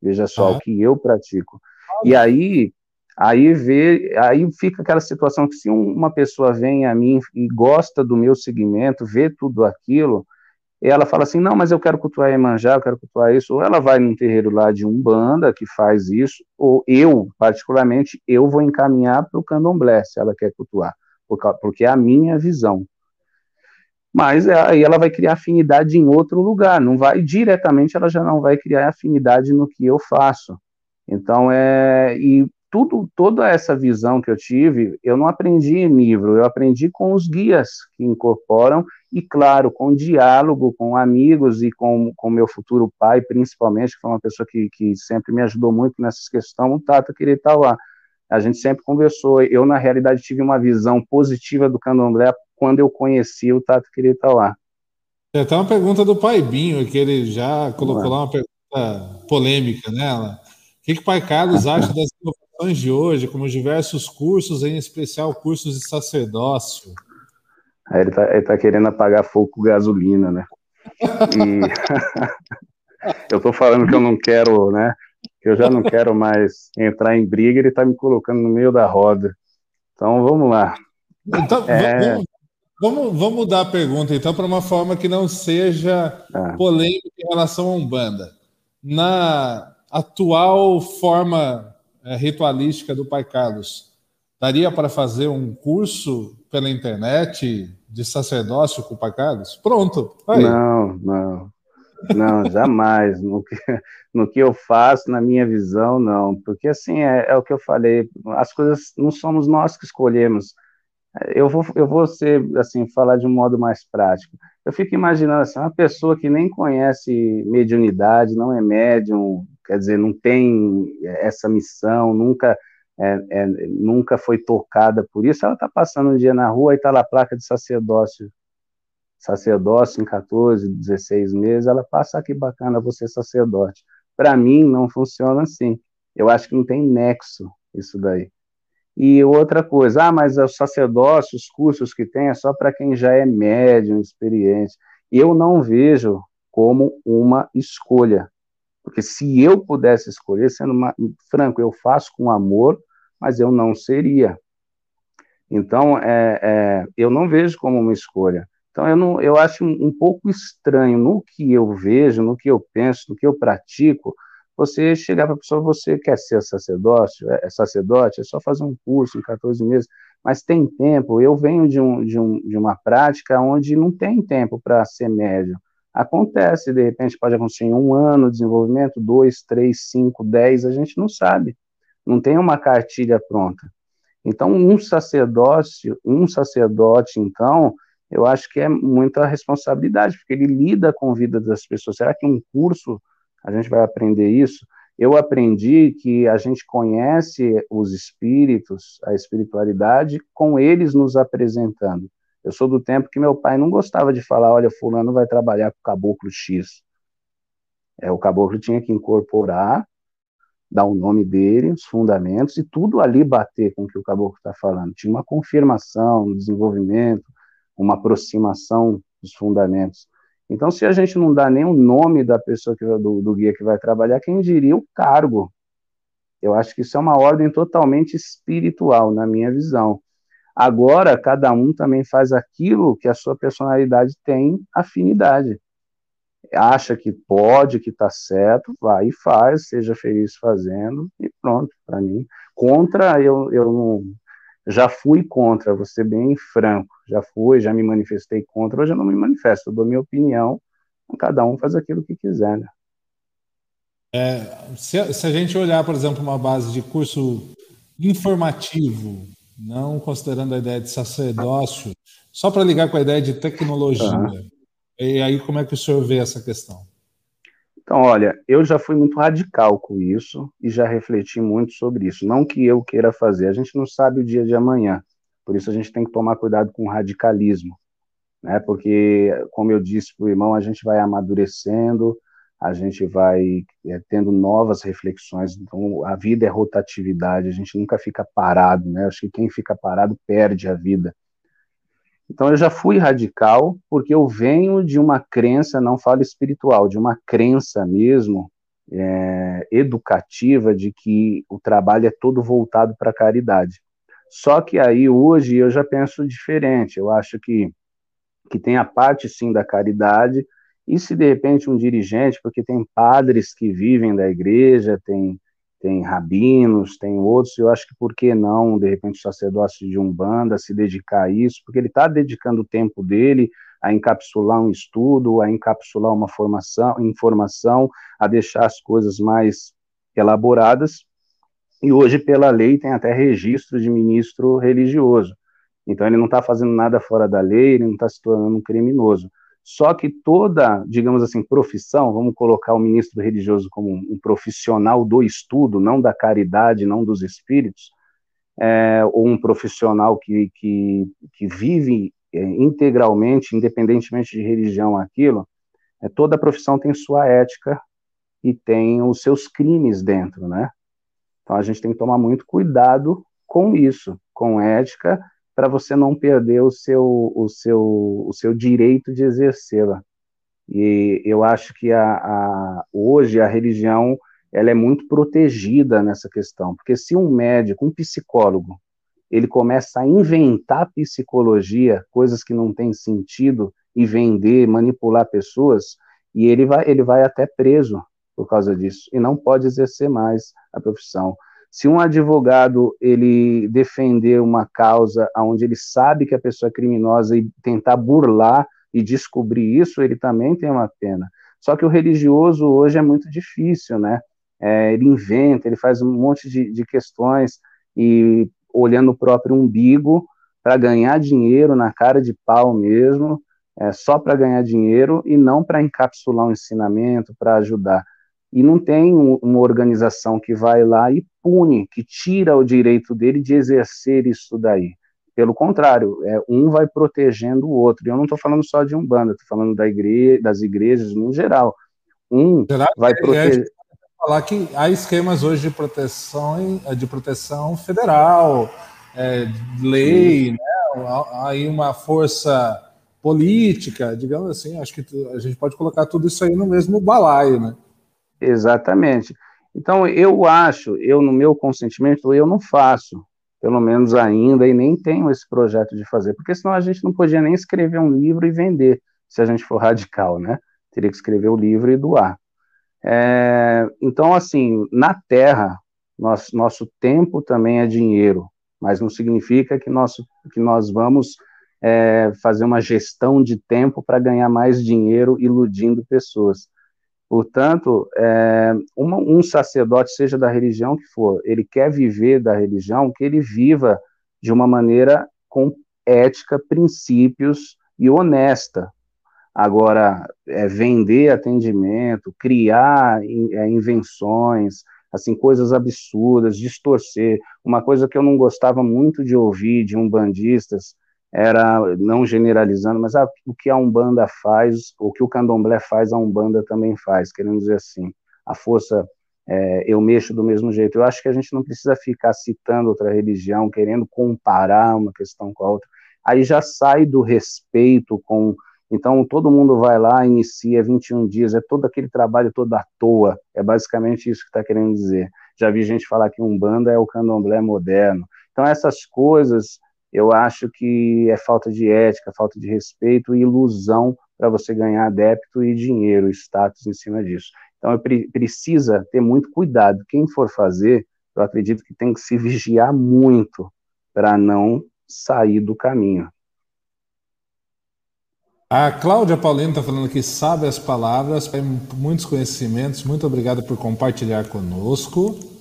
Veja só, uhum. o que eu pratico. E aí, Aí vê, aí fica aquela situação que se uma pessoa vem a mim e gosta do meu segmento, vê tudo aquilo, ela fala assim, não, mas eu quero cultuar Emanjá, eu quero cultuar isso, ou ela vai num terreiro lá de Umbanda, que faz isso, ou eu, particularmente, eu vou encaminhar para o candomblé, se ela quer cultuar, porque é a minha visão. Mas é, aí ela vai criar afinidade em outro lugar, não vai, diretamente ela já não vai criar afinidade no que eu faço. Então, é, e tudo, toda essa visão que eu tive, eu não aprendi em livro, eu aprendi com os guias que incorporam e, claro, com diálogo com amigos e com o meu futuro pai, principalmente, que foi uma pessoa que, que sempre me ajudou muito nessas questões, o Tata lá. A gente sempre conversou. Eu, na realidade, tive uma visão positiva do candomblé quando eu conheci o Tata lá. Tem até uma pergunta do Pai Binho, que ele já colocou lá uma pergunta polêmica nela. O que, que o Pai Carlos [laughs] acha das de hoje, como diversos cursos, em especial cursos de sacerdócio. Aí ele está tá querendo apagar fogo com gasolina, né? E [laughs] eu estou falando que eu não quero, né? Que eu já não quero mais entrar em briga, ele está me colocando no meio da roda. Então vamos lá. Então, é... vamos, vamos, vamos mudar a pergunta então para uma forma que não seja ah. polêmica em relação a Umbanda. Na atual forma é, ritualística do Pai Carlos. Daria para fazer um curso pela internet de sacerdócio com o Pai Carlos? Pronto. Aí. Não, não. Não, jamais. [laughs] No que, no que eu faço, na minha visão, não. Porque, assim, é, é o que eu falei, as coisas não somos nós que escolhemos. Eu vou, eu vou ser, assim, falar de um modo mais prático. Eu fico imaginando, assim, uma pessoa que nem conhece mediunidade, não é médium, quer dizer, não tem essa missão, nunca é, é, nunca foi tocada por isso, ela está passando um dia na rua e está lá a placa de sacerdócio, sacerdócio em 14, 16 meses, ela passa, ah, que bacana, você é sacerdote. Para mim, não funciona assim. Eu acho que não tem nexo isso daí. E outra coisa, ah, mas o sacerdócio, os cursos que tem, é só para quem já é médium, experiente. Eu não vejo como uma escolha. Porque se eu pudesse escolher, sendo uma, franco, eu faço com amor, mas eu não seria. Então, é, é, eu não vejo como uma escolha. Então, eu, não, eu acho um, um, pouco estranho no que eu vejo, no que eu penso, no que eu pratico, você chegar para a pessoa, você quer ser sacerdócio, é, é sacerdote, é só fazer um curso em 14 meses, mas tem tempo. Eu venho de, um, de, um, de uma prática onde não tem tempo para ser médium. Acontece, de repente pode acontecer em um ano de desenvolvimento, dois, três, cinco, dez, a gente não sabe. Não tem uma cartilha pronta. Então, um sacerdócio, um sacerdote, então, eu acho que é muita responsabilidade, porque ele lida com a vida das pessoas. Será que um curso a gente vai aprender isso? Eu aprendi que a gente conhece os espíritos, a espiritualidade, com eles nos apresentando. Eu sou do tempo que meu pai não gostava de falar, olha, fulano vai trabalhar com o caboclo X. É, o caboclo tinha que incorporar, dar o nome dele, os fundamentos, e tudo ali bater com o que o caboclo está falando. Tinha uma confirmação, um desenvolvimento, uma aproximação dos fundamentos. Então, se a gente não dá nem o nome da pessoa que, do, do guia que vai trabalhar, quem diria o cargo? Eu acho que isso é uma ordem totalmente espiritual, na minha visão. Agora, cada um também faz aquilo que a sua personalidade tem afinidade acha que pode, que está certo, vai e faz, seja feliz fazendo e pronto, para mim. Contra, eu, eu não, já fui contra, vou ser bem franco, já fui, já me manifestei contra, hoje eu não me manifesto, eu dou minha opinião, cada um faz aquilo que quiser, né? É, se, se, a gente olhar, por exemplo, uma base de curso informativo, não considerando a ideia de sacerdócio, só para ligar com a ideia de tecnologia, uhum. E aí, como é que o senhor vê essa questão? Então, olha, eu já fui muito radical com isso e já refleti muito sobre isso. Não que eu queira fazer, a gente não sabe o dia de amanhã. Por isso a gente tem que tomar cuidado com o radicalismo, né? Porque, como eu disse para o irmão, a gente vai amadurecendo, a gente vai é, tendo novas reflexões. Então, a vida é rotatividade, a gente nunca fica parado, né? Acho que quem fica parado perde a vida. Então eu já fui radical porque eu venho de uma crença, não falo espiritual, de uma crença mesmo é, educativa de que o trabalho é todo voltado para a caridade. Só que aí hoje eu já penso diferente. Eu acho que que tem a parte sim da caridade e se de repente um dirigente, porque tem padres que vivem da igreja, tem tem rabinos, tem outros, eu acho que por que não, de repente, o sacerdócio de Umbanda se dedicar a isso, porque ele está dedicando o tempo dele a encapsular um estudo, a encapsular uma formação, informação, a deixar as coisas mais elaboradas, e hoje, pela lei, tem até registro de ministro religioso. Então, ele não está fazendo nada fora da lei, ele não está se tornando um criminoso. Só que toda, digamos assim, profissão, vamos colocar o ministro religioso como um, profissional do estudo, não da caridade, não dos espíritos, é, ou um profissional que, que, que vive é, integralmente, independentemente de religião, aquilo, é, toda profissão tem sua ética e tem os seus crimes dentro, né? Então a gente tem que tomar muito cuidado com isso, com ética para você não perder o seu, o seu, o seu direito de exercê-la. E eu acho que a, a, hoje a religião ela é muito protegida nessa questão, porque se um médico, um psicólogo, ele começa a inventar psicologia, coisas que não têm sentido, e vender, manipular pessoas, e ele vai, ele vai até preso por causa disso, e não pode exercer mais a profissão. Se um advogado ele defender uma causa onde ele sabe que a pessoa é criminosa e tentar burlar e descobrir isso, ele também tem uma pena. Só que o religioso hoje é muito difícil, né? É, ele inventa, ele faz um monte de, de questões e olhando o próprio umbigo para ganhar dinheiro na cara de pau mesmo, é, só para ganhar dinheiro e não para encapsular um ensinamento, para ajudar e não tem uma organização que vai lá e pune, que tira o direito dele de exercer isso daí. Pelo contrário, é, um vai protegendo o outro. E eu não estou falando só de Umbanda, estou falando da igreja, das igrejas no geral. Um geral, vai proteger. Falar que há esquemas hoje de proteção, de proteção federal, é, lei, né? há aí uma força política, digamos assim, acho que a gente pode colocar tudo isso aí no mesmo balaio, né? Exatamente. Então, eu acho, eu no meu consentimento, eu não faço, pelo menos ainda, e nem tenho esse projeto de fazer, porque senão a gente não podia nem escrever um livro e vender, se a gente for [laughs] radical, né? Teria que escrever o livro e doar. É, então, assim, na Terra, nosso, nosso tempo também é dinheiro, mas não significa que, nosso, que nós vamos é, fazer uma gestão de tempo para ganhar mais dinheiro iludindo pessoas. Portanto, é, uma, um sacerdote, seja da religião que for, ele quer viver da religião, que ele viva de uma maneira com ética, princípios e honesta. Agora, é, vender atendimento, criar é, invenções, assim, coisas absurdas, distorcer. Uma coisa que eu não gostava muito de ouvir de umbandistas era, não generalizando, mas ah, o que a Umbanda faz, o que o Candomblé faz, a Umbanda também faz, querendo dizer assim, a força, é, eu mexo do mesmo jeito. Eu acho que a gente não precisa ficar citando outra religião, querendo comparar uma questão com a outra. Aí já sai do respeito com então, todo mundo vai lá, inicia 21 dias, é todo aquele trabalho todo à toa. É basicamente isso que está querendo dizer. Já vi gente falar que Umbanda é o candomblé moderno. Então, essas coisas, eu acho que é falta de ética, falta de respeito e ilusão para você ganhar adepto e dinheiro, status em cima disso. Então, pre precisa ter muito cuidado. Quem for fazer, eu acredito que tem que se vigiar muito para não sair do caminho. A Cláudia Paulino está falando que sabe as palavras, tem muitos conhecimentos. Muito obrigado por compartilhar conosco.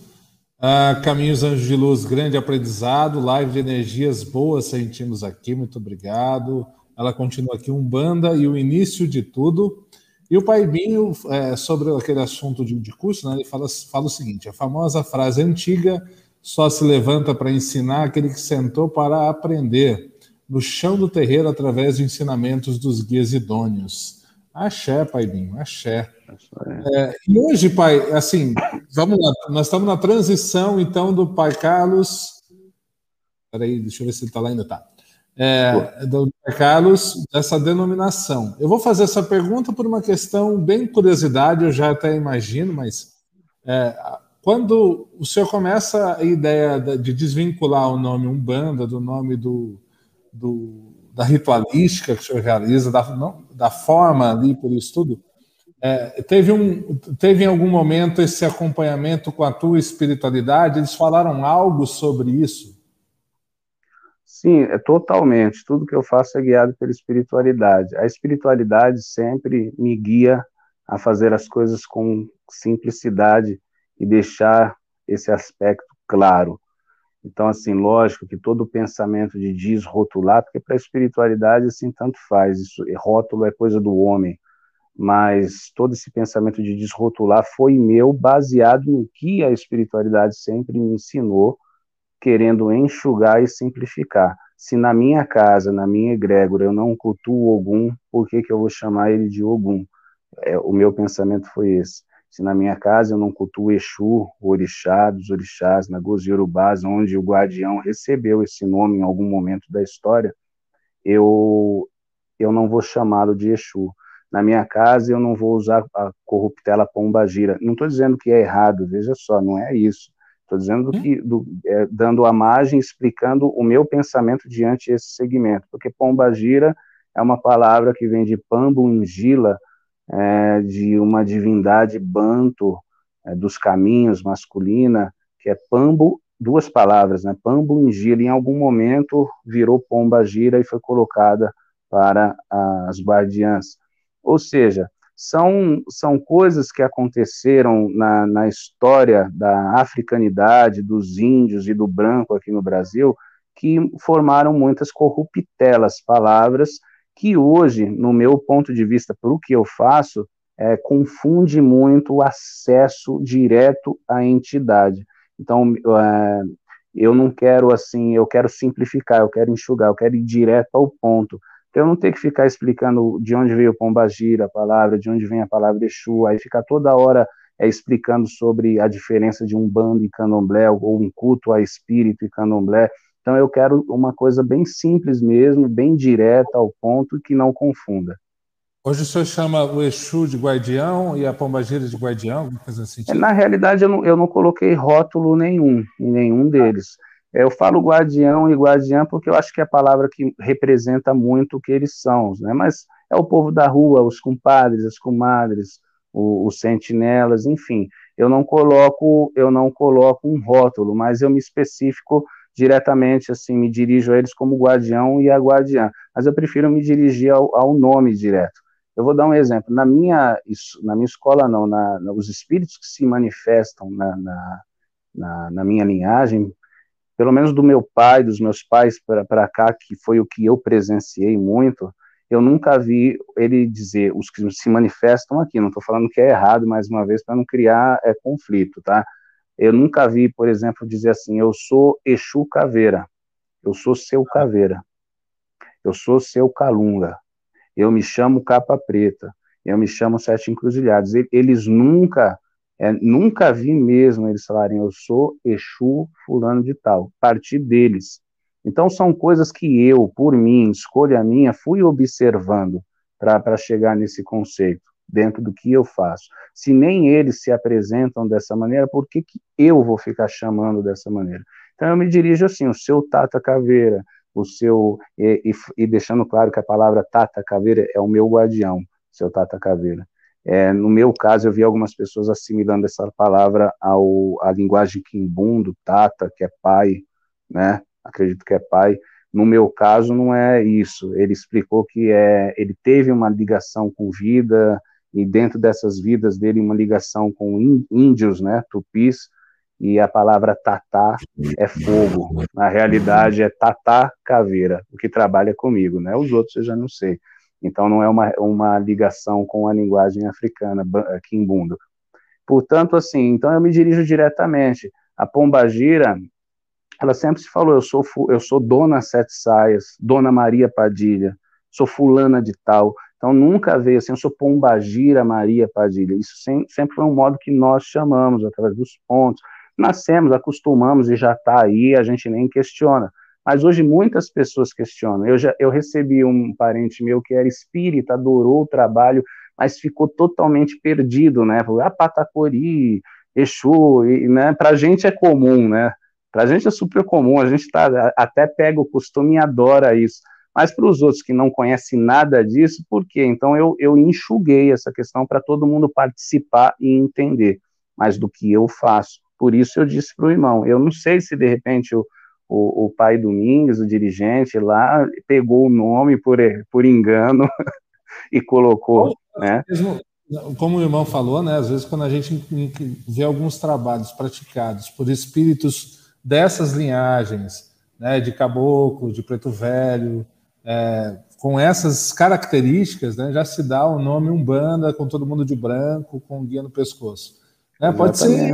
Uh, Caminhos Anjos de Luz, grande aprendizado. Live de energias boas sentimos aqui. Muito obrigado. Ela continua aqui, Umbanda e o início de tudo. E o Pai Binho, é, sobre aquele assunto de, de curso, né, ele fala, fala o seguinte: a famosa frase antiga só se levanta para ensinar aquele que sentou para aprender no chão do terreiro através de ensinamentos dos guias idôneos. Axé, Paibinho, axé. É, e hoje, pai, assim, vamos lá, nós estamos na transição, então, do pai Carlos. Peraí, deixa eu ver se ele está lá ainda, tá. É, do pai Carlos, dessa denominação. Eu vou fazer essa pergunta por uma questão bem curiosidade, eu já até imagino, mas é, quando o senhor começa a ideia de desvincular o nome Umbanda do nome do, do, da ritualística que o senhor realiza, da, não, da forma ali por isso tudo, é, teve, um, teve em algum momento esse acompanhamento com a tua espiritualidade? Eles falaram algo sobre isso? Sim, é totalmente. Tudo que eu faço é guiado pela espiritualidade. A espiritualidade sempre me guia a fazer as coisas com simplicidade e deixar esse aspecto claro. Então, assim, lógico que todo o pensamento de desrotular, porque para a espiritualidade, assim, tanto faz, isso, rótulo é coisa do homem, mas todo esse pensamento de desrotular foi meu, baseado no que a espiritualidade sempre me ensinou, querendo enxugar e simplificar. Se na minha casa, na minha egrégora, eu não cultuo Ogum, por que, que eu vou chamar ele de Ogum? É, o meu pensamento foi esse. Se na minha casa eu não cultuo Exu, o orixá dos orixás, Nagôs Yorubás, onde o guardião recebeu esse nome em algum momento da história, eu, eu não vou chamá-lo de Exu. Na minha casa eu não vou usar a corruptela pombagira. Não estou dizendo que é errado, veja só, não é isso. Estou dizendo hum? que, do, é, dando a margem, explicando o meu pensamento diante desse segmento, porque pombagira é uma palavra que vem de pambo ingila, é, de uma divindade banto é, dos caminhos masculina, que é Pambo, duas palavras, né? Pambo Ingira, em algum momento virou Pomba Gira e foi colocada para as guardiãs. Ou seja, são, são coisas que aconteceram na, na história da africanidade, dos índios e do branco aqui no Brasil, que formaram muitas corruptelas, palavras que hoje, no meu ponto de vista, para o que eu faço, é, confunde muito o acesso direto à entidade. Então, é, eu não quero assim, eu quero simplificar, eu quero enxugar, eu quero ir direto ao ponto. Eu não tenho que ficar explicando de onde veio Pombagira, a palavra, de onde vem a palavra Exu, aí ficar toda hora é, explicando sobre a diferença de um bando e candomblé, ou um culto a espírito e candomblé. Então eu quero uma coisa bem simples mesmo, bem direta ao ponto, que não confunda. Hoje o senhor chama o Exu de guardião e a Pombagira de guardião? Assim, Na realidade, eu não, eu não coloquei rótulo nenhum em nenhum deles. Eu falo guardião e guardiã porque eu acho que é a palavra que representa muito o que eles são, né? mas é o povo da rua, os compadres, as comadres, os, os sentinelas, enfim. Eu não coloco, eu não coloco um rótulo, mas eu me especifico diretamente, assim, me dirijo a eles como guardião e a guardiã, mas eu prefiro me dirigir ao, ao nome direto. Eu vou dar um exemplo. Na minha, na minha escola, não, na, os espíritos que se manifestam na, na, na, na minha linhagem, pelo menos do meu pai, dos meus pais para cá, que foi o que eu presenciei muito, eu nunca vi ele dizer, os que se manifestam aqui, não estou falando que é errado, mais uma vez, para não criar é, conflito, tá? Eu nunca vi, por exemplo, dizer assim, eu sou Exu Caveira, eu sou seu Caveira, eu sou seu Calunga, eu me chamo Capa Preta, eu me chamo Sete Encruzilhados. Eles nunca, é, nunca vi mesmo eles falarem, eu sou Exu fulano de tal, partir deles. Então são coisas que eu, por mim, escolha minha, fui observando para chegar nesse conceito dentro do que eu faço. Se nem eles se apresentam dessa maneira, por que, que eu vou ficar chamando dessa maneira? Então eu me dirijo assim, o seu Tata Caveira, o seu e, e, e deixando claro que a palavra Tata Caveira é o meu guardião, seu Tata Caveira. É, no meu caso, eu vi algumas pessoas assimilando essa palavra ao à linguagem quimbundo, Tata, que é pai, né? Acredito que é pai. No meu caso, não é isso. Ele explicou que é, ele teve uma ligação com vida, e dentro dessas vidas dele uma ligação com índios, né, tupis, e a palavra tatá é fogo. Na realidade é tatá caveira, o que trabalha comigo, né? Os outros eu já não sei. Então não é uma, uma ligação com a linguagem africana, quimbundo. Portanto, assim, então eu me dirijo diretamente. A Pombagira, ela sempre se falou, eu sou, eu sou dona Sete Saias, dona Maria Padilha, sou fulana de tal. Então nunca veio assim, eu sou Pombagira Maria Padilha. Isso sempre foi um modo que nós chamamos, através dos pontos. Nascemos, acostumamos e já está aí, a gente nem questiona. Mas hoje muitas pessoas questionam. Eu, já, eu recebi um parente meu que era espírita, adorou o trabalho, mas ficou totalmente perdido, né? Falou, ah, Patacori, Exu, e, né? Para a gente é comum, né? Para a gente é super comum, a gente tá, até pega o costume e adora isso. Mas para os outros que não conhecem nada disso, por quê? Então eu, eu enxuguei essa questão para todo mundo participar e entender mais do que eu faço. Por isso eu disse para o irmão, eu não sei se de repente o, o, o pai Domingues, o dirigente lá, pegou o nome por, por engano [laughs] e colocou, né? como o irmão falou, né, às vezes quando a gente vê alguns trabalhos praticados por espíritos dessas linhagens, né, de caboclo, de preto velho, é, com essas características, né, já se dá o nome Umbanda, com todo mundo de branco, com guia no pescoço. Né, pode, ser,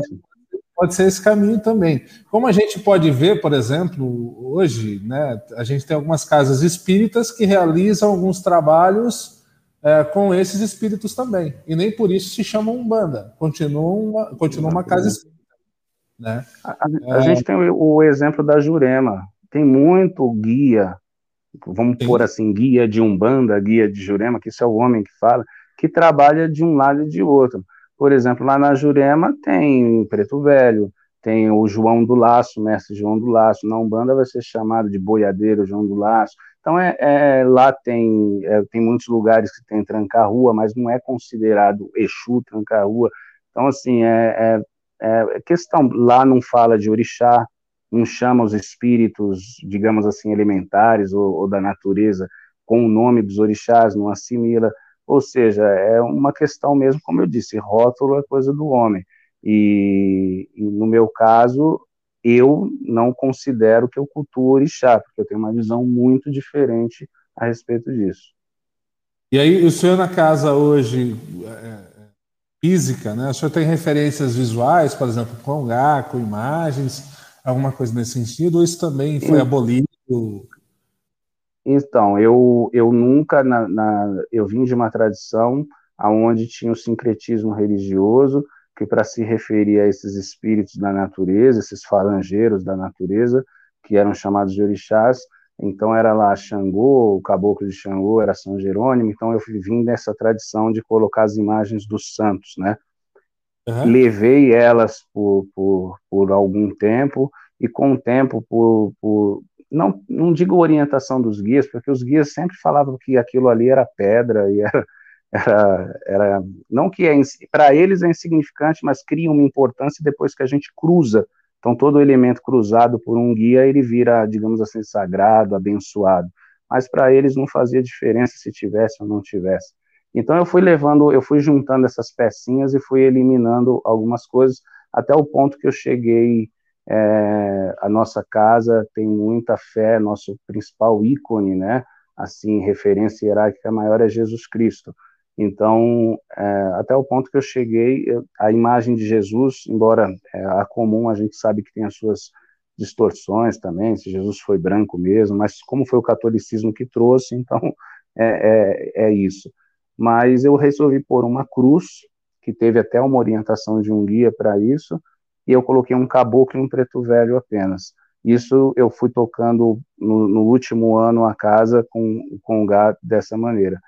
pode ser esse caminho também. Como a gente pode ver, por exemplo, hoje, né, a gente tem algumas casas espíritas que realizam alguns trabalhos é, com esses espíritos também. E nem por isso se chamam Umbanda. Continua uma, continua uma casa espírita. Né? A, a, a é... gente tem o, o exemplo da Jurema. Tem muito guia vamos Sim. pôr assim, guia de Umbanda, guia de Jurema, que isso é o homem que fala, que trabalha de um lado e de outro. Por exemplo, lá na Jurema tem Preto Velho, tem o João do Laço, mestre João do Laço, na Umbanda vai ser chamado de boiadeiro João do Laço. Então, é, é lá tem, é, tem muitos lugares que tem tranca-rua, mas não é considerado Exu tranca-rua. Então, assim, é, é, é questão, lá não fala de orixá, não chama os espíritos, digamos assim, elementares ou, ou da natureza com o nome dos orixás, não assimila. Ou seja, é uma questão mesmo, como eu disse, rótulo é coisa do homem. E, e, no meu caso, eu não considero que eu cultuo orixá, porque eu tenho uma visão muito diferente a respeito disso. E aí, o senhor na casa hoje, é, física, né? O senhor tem referências visuais, por exemplo, com com imagens, alguma coisa nesse sentido, ou isso também foi abolido? Então, eu, eu nunca, na, na, eu vim de uma tradição aonde tinha o sincretismo religioso, que para se referir a esses espíritos da natureza, esses falangeiros da natureza, que eram chamados de orixás, então era lá Xangô, o caboclo de Xangô era São Jerônimo, então eu vim dessa tradição de colocar as imagens dos santos, né? Uhum. Levei elas por, por, por algum tempo e com o tempo, por, por não, não digo orientação dos guias, porque os guias sempre falavam que aquilo ali era pedra e era, era, era não que é, para eles é insignificante, mas cria uma importância depois que a gente cruza. Então, todo elemento cruzado por um guia, ele vira, digamos assim, sagrado, abençoado. Mas para eles não fazia diferença se tivesse ou não tivesse. Então eu fui levando, eu fui juntando essas pecinhas e fui eliminando algumas coisas até o ponto que eu cheguei. É, a nossa casa tem muita fé, nosso principal ícone, né? assim, referência hierárquica maior é Jesus Cristo. Então, é, até o ponto que eu cheguei, a imagem de Jesus, embora é, a comum a gente sabe que tem as suas distorções também, se Jesus foi branco mesmo, mas como foi o catolicismo que trouxe, então é, é, é isso. Mas eu resolvi pôr uma cruz, que teve até uma orientação de um guia para isso, e eu coloquei um caboclo e um preto velho apenas. Isso eu fui tocando no, no último ano a casa com, com o gato dessa maneira.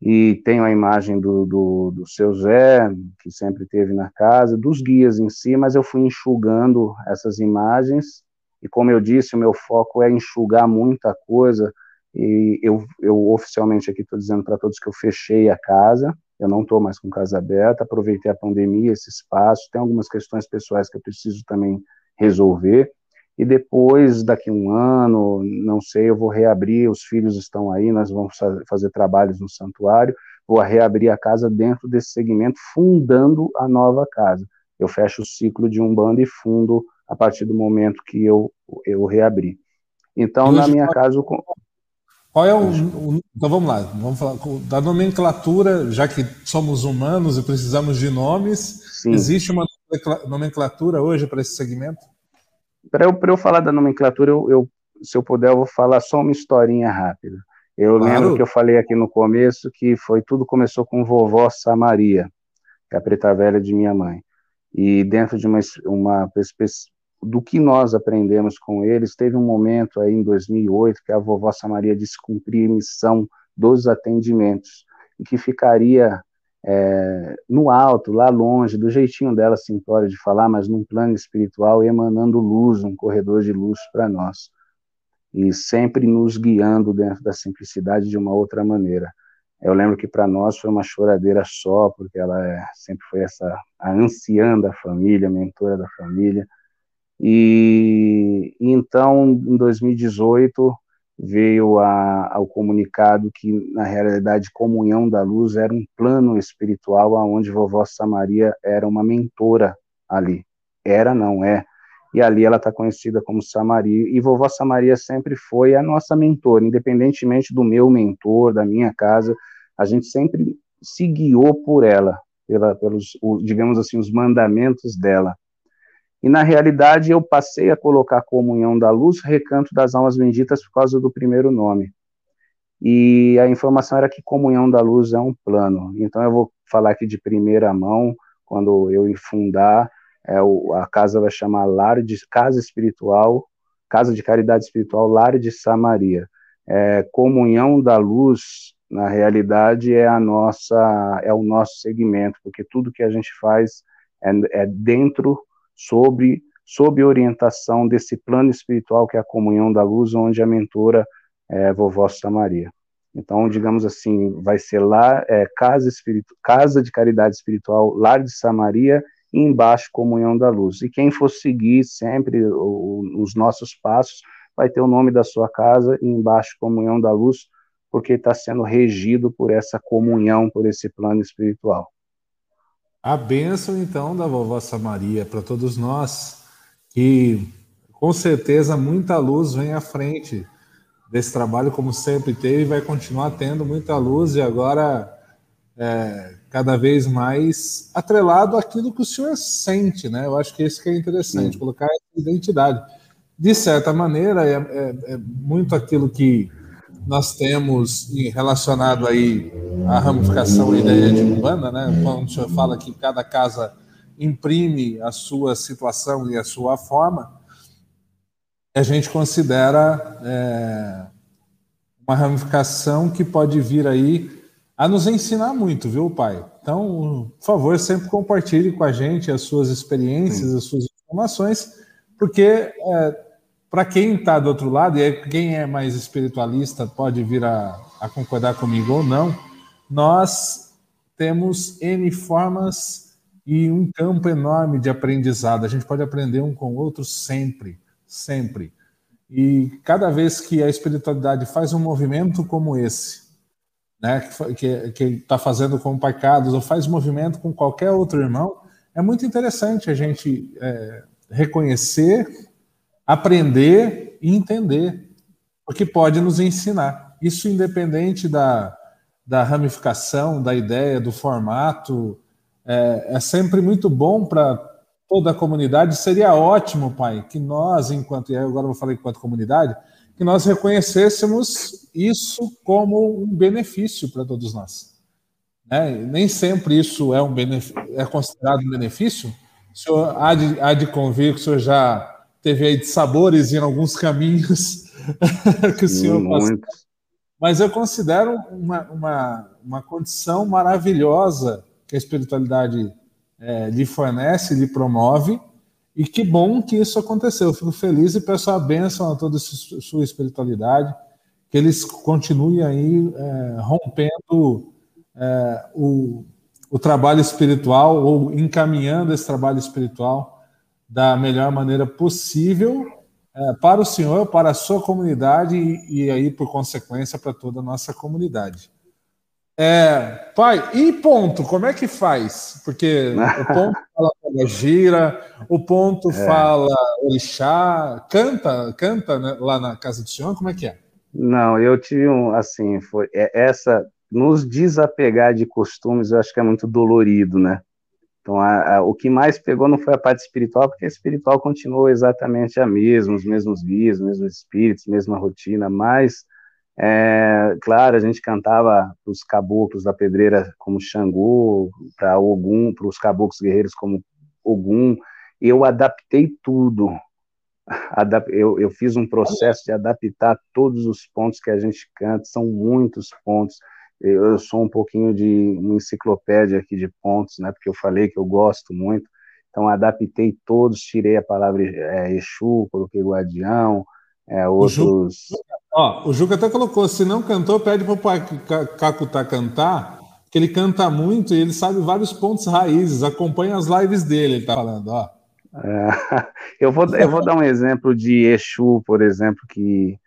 E tenho a imagem do, do, do seu Zé, que sempre teve na casa, dos guias em si, mas eu fui enxugando essas imagens. E como eu disse, o meu foco é enxugar muita coisa. E eu, eu oficialmente aqui estou dizendo para todos que eu fechei a casa, eu não estou mais com casa aberta, aproveitei a pandemia, esse espaço, tem algumas questões pessoais que eu preciso também resolver, e depois, daqui um ano, não sei, eu vou reabrir, os filhos estão aí, nós vamos fazer trabalhos no santuário, vou reabrir a casa dentro desse segmento, fundando a nova casa. Eu fecho o ciclo de Umbanda e fundo a partir do momento que eu, eu reabri. Então, na minha casa... Qual é o, o, Então vamos lá, vamos falar da nomenclatura, já que somos humanos e precisamos de nomes. Sim. Existe uma nomenclatura hoje para esse segmento? Para eu, eu falar da nomenclatura, eu, eu, se eu puder, eu vou falar só uma historinha rápida. Eu claro. lembro que eu falei aqui no começo que foi tudo começou com vovó Samaria, que é a preta velha de minha mãe. E dentro de uma, uma do que nós aprendemos com eles, teve um momento aí em 2008 que a vovó Samaria disse cumprir a missão dos atendimentos e que ficaria é, no alto, lá longe, do jeitinho dela simplório de falar, mas num plano espiritual, emanando luz, um corredor de luz para nós. E sempre nos guiando dentro da simplicidade de uma outra maneira. Eu lembro que para nós foi uma choradeira só, porque ela é, sempre foi essa a anciã da família, mentora da família. E, então, em 2018, veio a, ao comunicado que, na realidade, Comunhão da Luz era um plano espiritual aonde vovó Samaria era uma mentora ali. Era, não é. E ali ela está conhecida como Samaria. E vovó Samaria sempre foi a nossa mentora, independentemente do meu mentor, da minha casa, a gente sempre se guiou por ela, pela, pelos, digamos assim, os mandamentos dela. E na realidade eu passei a colocar Comunhão da Luz, Recanto das Almas Benditas, por causa do primeiro nome. E a informação era que Comunhão da Luz é um plano. Então eu vou falar aqui de primeira mão, quando eu fundar, é, a casa vai chamar Lar de Casa Espiritual, Casa de Caridade Espiritual Lar de Samaria. É, comunhão da Luz, na realidade, é a nossa, é o nosso segmento, porque tudo que a gente faz é, é dentro sobre sob orientação desse plano espiritual que é a comunhão da luz, onde a mentora é vovó Maria. Então, digamos assim, vai ser lá é, casa, espiritu casa de caridade espiritual, lar de Samaria, e embaixo comunhão da luz. E quem for seguir sempre o, os nossos passos vai ter o nome da sua casa e embaixo comunhão da luz, porque está sendo regido por essa comunhão, por esse plano espiritual. A bênção, então, da vovó Samaria para todos nós, que com certeza muita luz vem à frente desse trabalho, como sempre teve, e vai continuar tendo muita luz, e agora é, cada vez mais atrelado àquilo que o senhor sente, né? Eu acho que isso que é interessante, Sim. colocar essa identidade. De certa maneira, é, é, é muito aquilo que nós temos relacionado aí a ramificação ideia de urbana, né? Quando o senhor fala que cada casa imprime a sua situação e a sua forma, a gente considera é, uma ramificação que pode vir aí a nos ensinar muito, viu, pai? Então, por favor, sempre compartilhe com a gente as suas experiências, as suas informações, porque é, para quem está do outro lado, e quem é mais espiritualista pode vir a, a concordar comigo ou não, nós temos N formas e um campo enorme de aprendizado. A gente pode aprender um com o outro sempre, sempre. E cada vez que a espiritualidade faz um movimento como esse, né, que está fazendo com o Pai Carlos, ou faz movimento com qualquer outro irmão, é muito interessante a gente é, reconhecer aprender e entender, porque pode nos ensinar. isso independente da, da ramificação, da ideia, do formato, é, é sempre muito bom para toda a comunidade. Seria ótimo, pai, que nós, enquanto, e agora vou falar enquanto comunidade, que nós reconhecêssemos isso como um benefício para todos nós. Né? Nem sempre isso é, um é considerado um benefício. O senhor há de, há de convir que o senhor já teve aí de sabores em alguns caminhos [laughs] que o senhor passou. Mas eu considero uma, uma, uma condição maravilhosa que a espiritualidade é, lhe fornece, lhe promove, e que bom que isso aconteceu. Eu fico feliz e peço a bênção a toda a sua espiritualidade, que eles continuem aí é, rompendo é, o, o trabalho espiritual ou encaminhando esse trabalho espiritual da melhor maneira possível é, para o senhor, para a sua comunidade e, e aí, por consequência, para toda a nossa comunidade. É, pai, e ponto, como é que faz? Porque o [laughs] ponto fala gira, o ponto é. fala orixá, canta, canta né, lá na casa do senhor, como é que é? Não, eu tive um, assim, foi é, essa, nos desapegar de costumes, eu acho que é muito dolorido, né? Então, a, a, o que mais pegou não foi a parte espiritual, porque a espiritual continuou exatamente a mesma, os mesmos guias, os mesmos espíritos, mesma rotina, mas é, claro, a gente cantava os caboclos da pedreira como Xangô, para Ogum, para os caboclos guerreiros como Ogum. Eu adaptei tudo. [laughs] Eu, eu fiz um processo de adaptar todos os pontos que a gente canta, são muitos pontos. Eu sou um pouquinho de uma enciclopédia aqui de pontos, né? Porque eu falei que eu gosto muito. Então adaptei todos, tirei a palavra é, Exu, coloquei Guardião, é, outros. Ó, o Juca até colocou: se não cantou, pede para o Cacutá cantar, que ele canta muito e ele sabe vários pontos raízes. Acompanha as lives dele, ele tá falando, ó. É, [laughs] eu, vou, eu vou dar um exemplo de Exu, por exemplo, que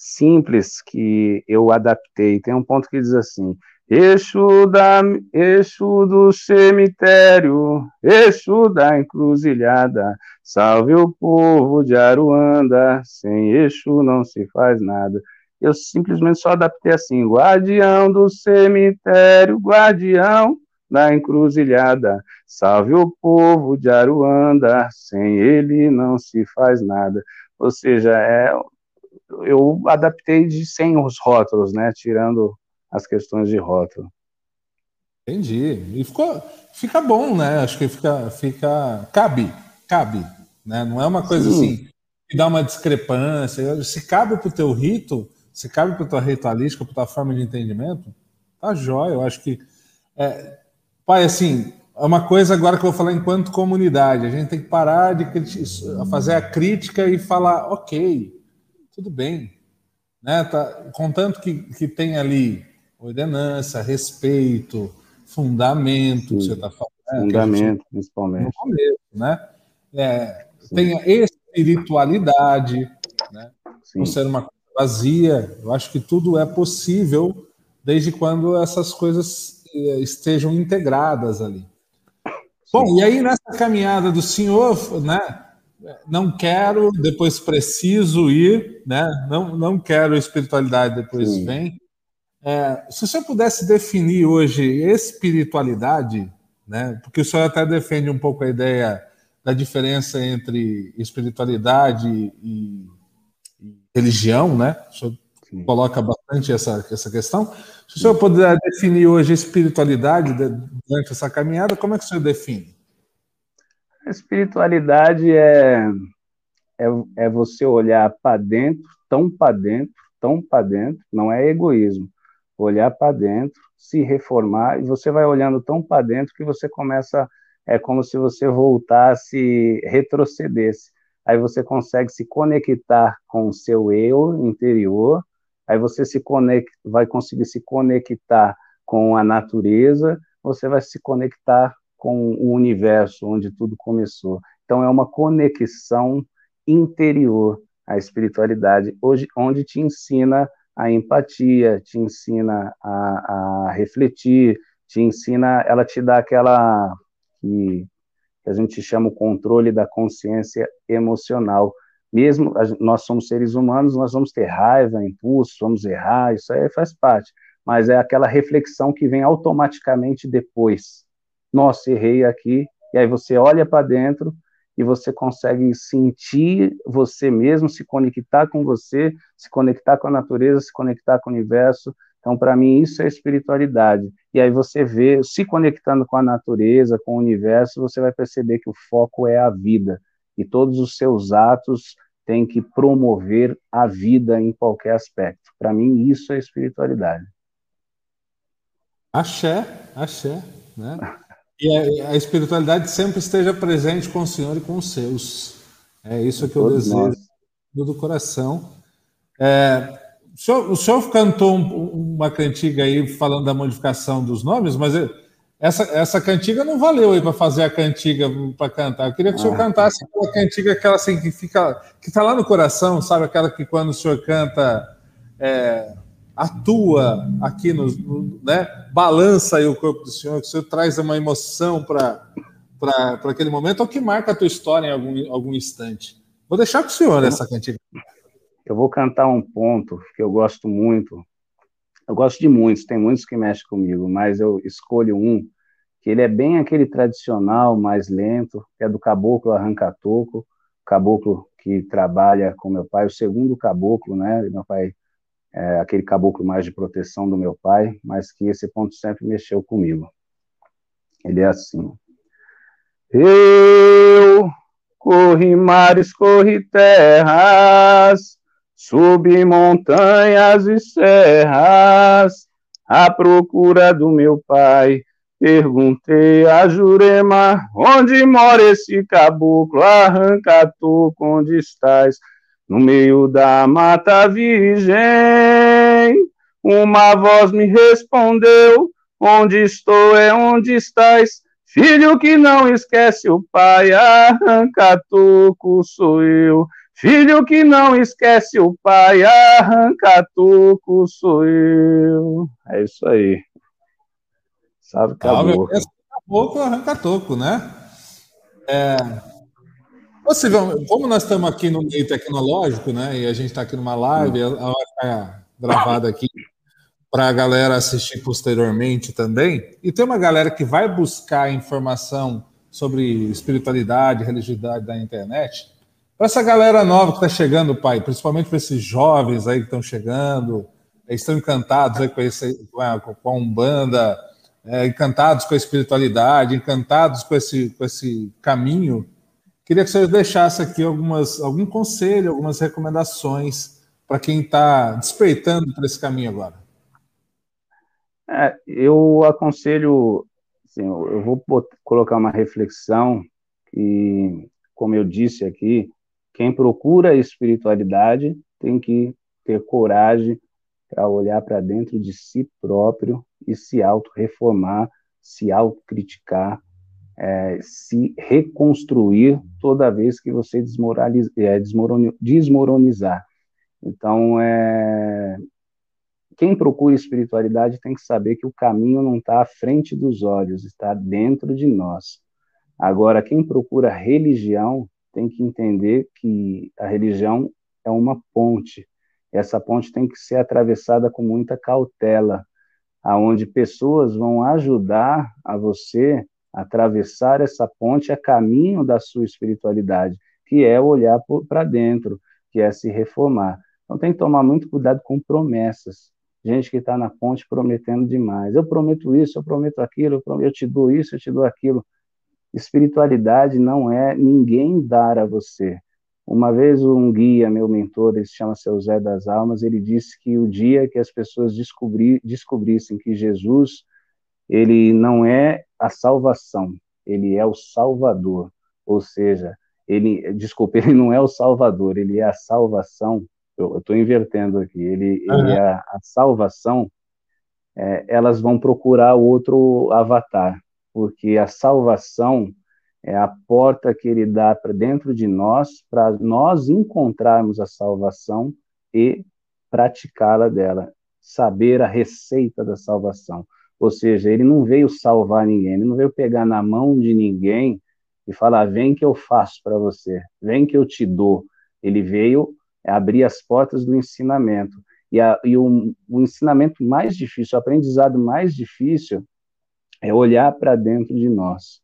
simples que eu adaptei. Tem um ponto que diz assim: Eixo, da, eixo do cemitério, eixo da encruzilhada, salve o povo de Aruanda, sem eixo não se faz nada. Eu simplesmente só adaptei assim: guardião do cemitério, guardião da encruzilhada, salve o povo de Aruanda, sem ele não se faz nada. Ou seja, é, eu adaptei de sem os rótulos, né, tirando as questões de rótulo. Entendi. E ficou, fica bom, né? Acho que fica, fica cabe, cabe, né? Não é uma coisa Sim. assim que dá uma discrepância. Se cabe para o teu rito, se cabe para a tua ritualística, para a tua forma de entendimento, tá jóia. Eu acho que é, pai, assim, é uma coisa agora que eu vou falar enquanto comunidade. A gente tem que parar de fazer a crítica e falar, ok, tudo bem, né? Tá, contanto que, que tem ali ordenança, respeito, fundamento, que você está falando. Né? Fundamento, principalmente. Começo, né? É, tem a espiritualidade, né? não ser uma coisa vazia. Eu acho que tudo é possível desde quando essas coisas eh, estejam integradas ali. Bom, e aí nessa caminhada do senhor, né? Não quero, depois preciso ir, né? Não, não quero espiritualidade, depois Sim. vem. É, se o senhor pudesse definir hoje espiritualidade, né, porque o senhor até defende um pouco a ideia da diferença entre espiritualidade e, e religião, né? O senhor Sim. coloca bastante essa, essa questão. Se o senhor puder definir hoje espiritualidade durante essa caminhada, como é que o senhor define? A espiritualidade é, é, é você olhar para dentro, tão para dentro, tão para dentro, não é egoísmo olhar para dentro, se reformar, e você vai olhando tão para dentro que você começa, é como se você voltasse, retrocedesse. Aí você consegue se conectar com o seu eu interior, aí você se conecta, vai conseguir se conectar com a natureza, você vai se conectar com o universo onde tudo começou. Então é uma conexão interior a espiritualidade, hoje onde te ensina a empatia, te ensina a, a refletir, te ensina, ela te dá aquela que, que a gente chama o controle da consciência emocional. mesmo nós somos seres humanos, nós vamos ter raiva, impulso, vamos errar, isso aí faz parte, mas é aquela reflexão que vem automaticamente depois. Nossa, errei aqui, e aí você olha para dentro e você consegue sentir você mesmo, se conectar com você, se conectar com a natureza, se conectar com o universo. Então, para mim, isso é espiritualidade. E aí você vê, se conectando com a natureza, com o universo, você vai perceber que o foco é a vida. E todos os seus atos têm que promover a vida em qualquer aspecto. Para mim, isso é espiritualidade. Axé, axé, né? [laughs] E a, a, espiritualidade sempre esteja presente com o Senhor e com os seus. É isso que eu desejo nós. do coração. É, o, senhor, o senhor cantou um, uma cantiga aí falando da modificação dos nomes, mas essa, essa cantiga não valeu aí para fazer a cantiga para cantar. Eu queria que o senhor ah. cantasse aquela cantiga, aquela assim que fica, que está lá no coração, sabe? Aquela que quando o senhor canta. É, atua aqui no, no, né, balança aí o corpo do Senhor, que o Senhor traz uma emoção para aquele momento, ou que marca a tua história em algum, algum instante. Vou deixar com o Senhor essa cantiga. Eu vou cantar um ponto que eu gosto muito. Eu gosto de muitos, tem muitos que mexem comigo, mas eu escolho um que ele é bem aquele tradicional, mais lento, que é do caboclo arranca-toco, caboclo que trabalha com meu pai, o segundo caboclo, né? Meu pai é, aquele caboclo mais de proteção do meu pai, mas que esse ponto sempre mexeu comigo. Ele é assim: Eu corri mares, corri terras, subi montanhas e serras, à procura do meu pai. Perguntei a Jurema, onde mora esse caboclo? Arranca tu, onde estás? No meio da mata virgem, uma voz me respondeu: Onde estou é onde estás. Filho que não esquece o pai, arranca toco sou eu. Filho que não esquece o pai, arranca toco sou eu. É isso aí. Sabe, acabou. Acabou arranca toco, né? É, Possivelmente, como nós estamos aqui no meio tecnológico, né? E a gente está aqui numa live, ela vai ficar gravada aqui para a galera assistir posteriormente também. E tem uma galera que vai buscar informação sobre espiritualidade, religiosidade da internet. Para essa galera nova que está chegando, pai, principalmente para esses jovens aí que estão chegando, estão encantados aí com, esse, com, a, com a Umbanda, é, encantados com a espiritualidade, encantados com esse, com esse caminho Queria que você deixasse aqui algumas, algum conselho, algumas recomendações para quem está despertando para esse caminho agora. É, eu aconselho, assim, eu vou colocar uma reflexão que, como eu disse aqui, quem procura a espiritualidade tem que ter coragem para olhar para dentro de si próprio e se auto-reformar, se autocriticar, é, se reconstruir toda vez que você é, desmoronizar. Então, é, quem procura espiritualidade tem que saber que o caminho não está à frente dos olhos, está dentro de nós. Agora, quem procura religião tem que entender que a religião é uma ponte. Essa ponte tem que ser atravessada com muita cautela, aonde pessoas vão ajudar a você atravessar essa ponte a caminho da sua espiritualidade, que é olhar para dentro, que é se reformar. Então tem que tomar muito cuidado com promessas. Gente que está na ponte prometendo demais. Eu prometo isso, eu prometo aquilo, eu, prometo, eu te dou isso, eu te dou aquilo. Espiritualidade não é ninguém dar a você. Uma vez um guia, meu mentor, ele se chama Seu Zé das Almas, ele disse que o dia que as pessoas descobri, descobrissem que Jesus ele não é a salvação, ele é o Salvador. Ou seja, ele, desculpa, [laughs] ele não é o Salvador, ele é a salvação. Eu estou invertendo aqui. Ele, uhum. ele é a, a salvação. É, elas vão procurar outro avatar, porque a salvação é a porta que ele dá para dentro de nós, para nós encontrarmos a salvação e praticá-la dela, saber a receita da salvação. Ou seja, ele não veio salvar ninguém, ele não veio pegar na mão de ninguém e falar: vem que eu faço para você, vem que eu te dou. Ele veio abrir as portas do ensinamento. E, a, e o, o ensinamento mais difícil, o aprendizado mais difícil, é olhar para dentro de nós.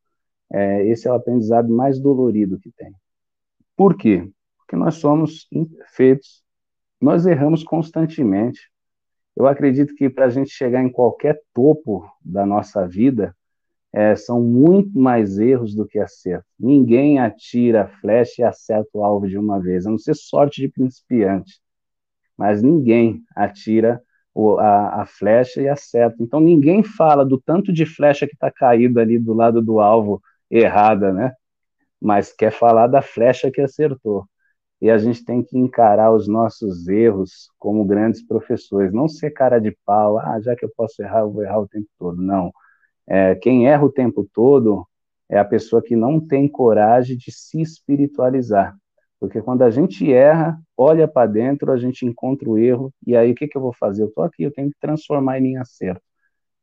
É, esse é o aprendizado mais dolorido que tem. Por quê? Porque nós somos imperfeitos, nós erramos constantemente. Eu acredito que para a gente chegar em qualquer topo da nossa vida, é, são muito mais erros do que acertos. Ninguém atira flecha e acerta o alvo de uma vez, a não ser sorte de principiante. Mas ninguém atira o, a, a, flecha e acerta. Então ninguém fala do tanto de flecha que está caída ali do lado do alvo errada, né? Mas quer falar da flecha que acertou. E a gente tem que encarar os nossos erros como grandes professores, não ser cara de pau, ah, já que eu posso errar, eu vou errar o tempo todo. Não. É, quem erra o tempo todo é a pessoa que não tem coragem de se espiritualizar. Porque quando a gente erra, olha para dentro, a gente encontra o erro, e aí o que, que eu vou fazer? Eu estou aqui, eu tenho que transformar em acerto.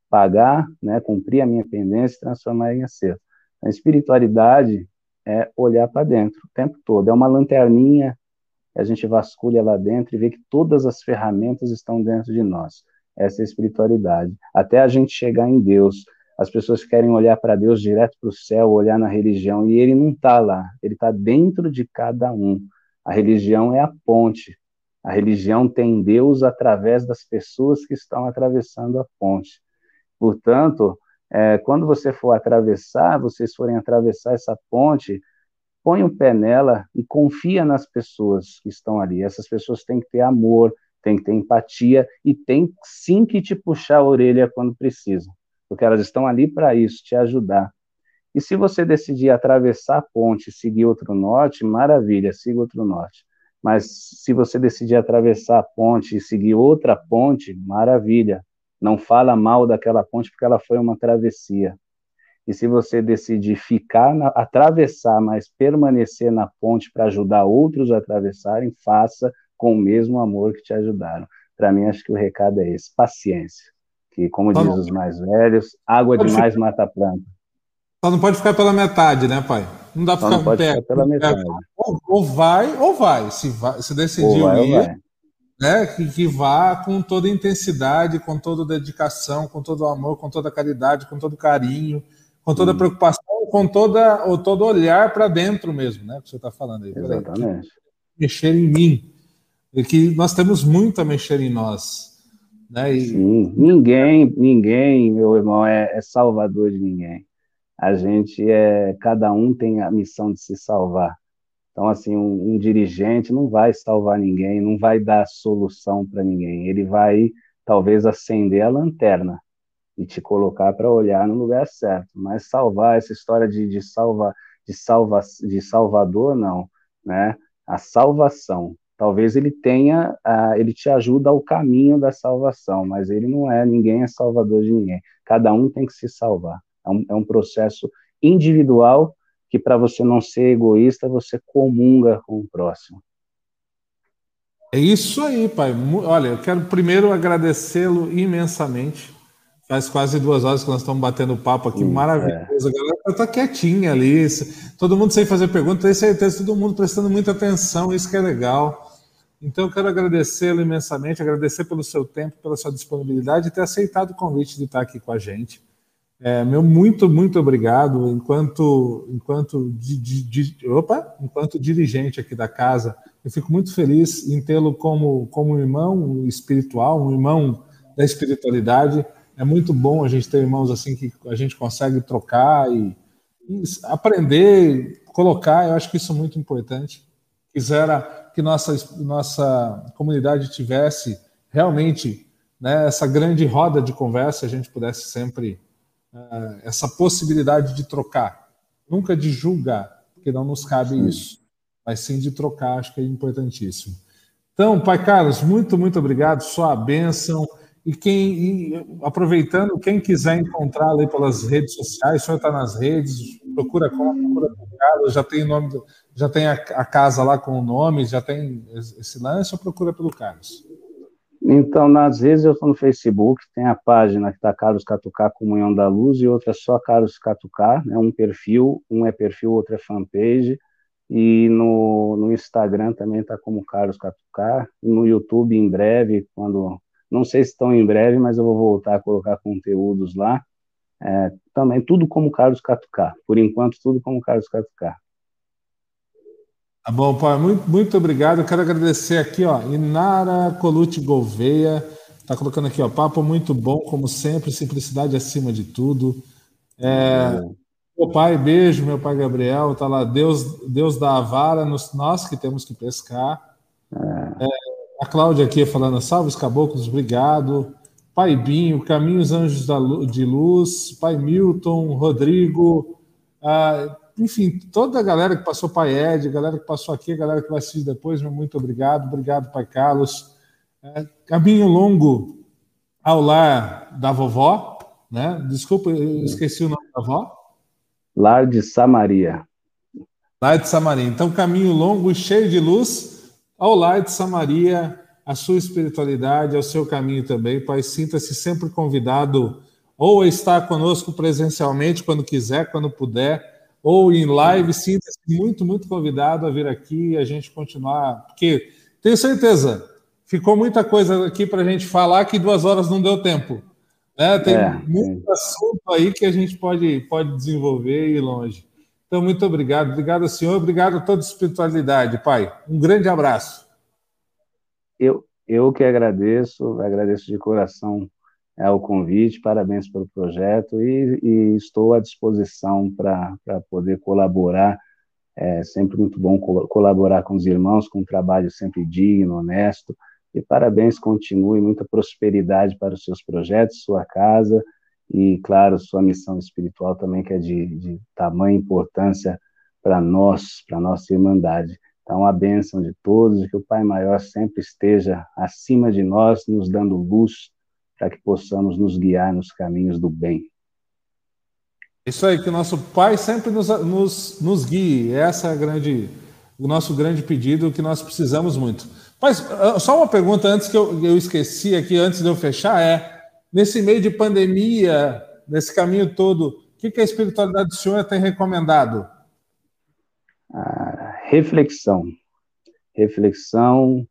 Pagar, né, cumprir a minha pendência e transformar em acerto. A espiritualidade é olhar para dentro o tempo todo. É uma lanterninha, a gente vasculha lá dentro e vê que todas as ferramentas estão dentro de nós. Essa é a espiritualidade. Até a gente chegar em Deus, as pessoas querem olhar para Deus direto para o céu, olhar na religião, e ele não está lá, ele está dentro de cada um. A religião é a ponte. A religião tem Deus através das pessoas que estão atravessando a ponte. Portanto, é, quando você for atravessar, vocês forem atravessar essa ponte, põe o pé nela e confia nas pessoas que estão ali. Essas pessoas têm que ter amor, têm que ter empatia e têm sim que te puxar a orelha quando precisam porque elas estão ali para isso, te ajudar. E se você decidir atravessar a ponte e seguir outro norte, maravilha, siga outro norte. Mas se você decidir atravessar a ponte e seguir outra ponte, maravilha. Não fala mal daquela ponte porque ela foi uma travessia. E se você decidir ficar, na, atravessar, mas permanecer na ponte para ajudar outros a atravessarem, faça com o mesmo amor que te ajudaram. Para mim, acho que o recado é esse: paciência que, como diz os mais velhos, água demais ficar... mata a planta. Só não pode ficar pela metade, né, pai? Não dá para ficar, pode ficar pela metade. Ou, ou, vai, ou vai. Se, vai, se decidiu vai, ir, né, que, que vá com toda intensidade, com toda dedicação, com todo amor, com toda caridade, com todo carinho, com toda preocupação, com toda, ou todo olhar para dentro mesmo, né? Que você está falando aí. Exatamente. Mexer em mim. E que nós temos muito a mexer em nós. Né? E... Sim, ninguém, ninguém, meu irmão, é, é, salvador de ninguém. A gente é, cada um tem a missão de se salvar. Então, assim, um, um dirigente não vai salvar ninguém, não vai dar solução para ninguém. Ele vai, talvez, acender a lanterna e te colocar para olhar no lugar certo. Mas salvar essa história de, de salva, de salva, de Salvador, não, né? A salvação Talvez ele tenha, uh, ele te ajuda ao caminho da salvação, mas ele não é, ninguém é salvador de ninguém. Cada um tem que se salvar. É um, é um processo individual que, para você não ser egoísta, você comunga com o próximo. É isso aí, pai. Olha, eu quero primeiro agradecê-lo imensamente. Faz quase duas horas que nós estamos batendo papo aqui, maravilhoso. É. A galera está quietinha ali, todo mundo sem fazer pergunta, tenho certeza, todo mundo prestando muita atenção, isso que é legal. Então, eu quero agradecê-lo imensamente, agradecer pelo seu tempo, pela sua disponibilidade e ter aceitado o convite de estar aqui com a gente. É, meu muito, muito obrigado. Enquanto, enquanto, di, di, di, opa, enquanto dirigente aqui da casa, eu fico muito feliz em tê-lo como, como um irmão espiritual, um irmão da espiritualidade é muito bom a gente ter irmãos assim que a gente consegue trocar e, e aprender, colocar. Eu acho que isso é muito importante. Quisera que nossa, nossa comunidade tivesse realmente né, essa grande roda de conversa, a gente pudesse sempre uh, essa possibilidade de trocar, nunca de julgar, porque não nos cabe sim. isso, mas sim de trocar, acho que é importantíssimo. Então, Pai Carlos, muito, muito obrigado, sua bênção. E quem, e, aproveitando, quem quiser encontrá-lo aí pelas redes sociais, o senhor está nas redes, procura como, procura Carlos, já tem nome, do, já tem a, a, casa lá com o nome, já tem esse lance, ou procura pelo Carlos? Então, nas redes eu estou no Facebook, tem a página que está Carlos Catucá Comunhão da Luz e outra só Carlos Catucá, né, um perfil, um é perfil, outro é fanpage. E no, no Instagram também está como Carlos Catucar. No YouTube, em breve, quando. Não sei se estão em breve, mas eu vou voltar a colocar conteúdos lá. É, também tudo como Carlos Catucar. Por enquanto, tudo como Carlos Catucar. Tá bom, pai, muito, muito obrigado. Eu quero agradecer aqui, ó, Inara Colucci Gouveia, tá colocando aqui, ó, papo muito bom, como sempre, simplicidade acima de tudo. É, meu pai, beijo, meu pai Gabriel, tá lá, Deus, Deus dá a vara, nos, nós que temos que pescar. É, a Cláudia aqui falando, salve os caboclos, obrigado. Pai Binho, Caminhos Anjos da, de Luz, Pai Milton, Rodrigo, ah, enfim, toda a galera que passou Pai Ed, a galera que passou aqui, a galera que vai assistir depois, muito obrigado. Obrigado, Pai Carlos. É, caminho longo ao lar da vovó, né? Desculpa, eu esqueci o nome da avó. Lar de Samaria. Lar de Samaria. Então, caminho longo e cheio de luz ao lar de Samaria, a sua espiritualidade, ao seu caminho também. Pai, sinta-se sempre convidado ou a estar conosco presencialmente quando quiser, quando puder ou em live, sinta-se muito, muito convidado a vir aqui e a gente continuar, porque tenho certeza, ficou muita coisa aqui para a gente falar que duas horas não deu tempo. Né? Tem é, muito é. assunto aí que a gente pode, pode desenvolver e ir longe. Então, muito obrigado. Obrigado, senhor. Obrigado a toda a espiritualidade, pai. Um grande abraço. Eu, eu que agradeço, agradeço de coração é, o convite, parabéns pelo projeto e, e estou à disposição para poder colaborar. É sempre muito bom colaborar com os irmãos, com um trabalho sempre digno, honesto. E parabéns, continue, muita prosperidade para os seus projetos, sua casa e, claro, sua missão espiritual também, que é de, de tamanha importância para nós, para nossa irmandade. Então, a bênção de todos e que o Pai Maior sempre esteja acima de nós, nos dando luz, para que possamos nos guiar nos caminhos do bem. Isso aí, que o nosso Pai sempre nos, nos, nos guie. Essa é a grande, o nosso grande pedido que nós precisamos muito. Mas ah, só uma pergunta antes que eu, eu esqueci aqui, antes de eu fechar, é: nesse meio de pandemia, nesse caminho todo, o que, que a espiritualidade do senhor tem recomendado? Ah, reflexão. Reflexão,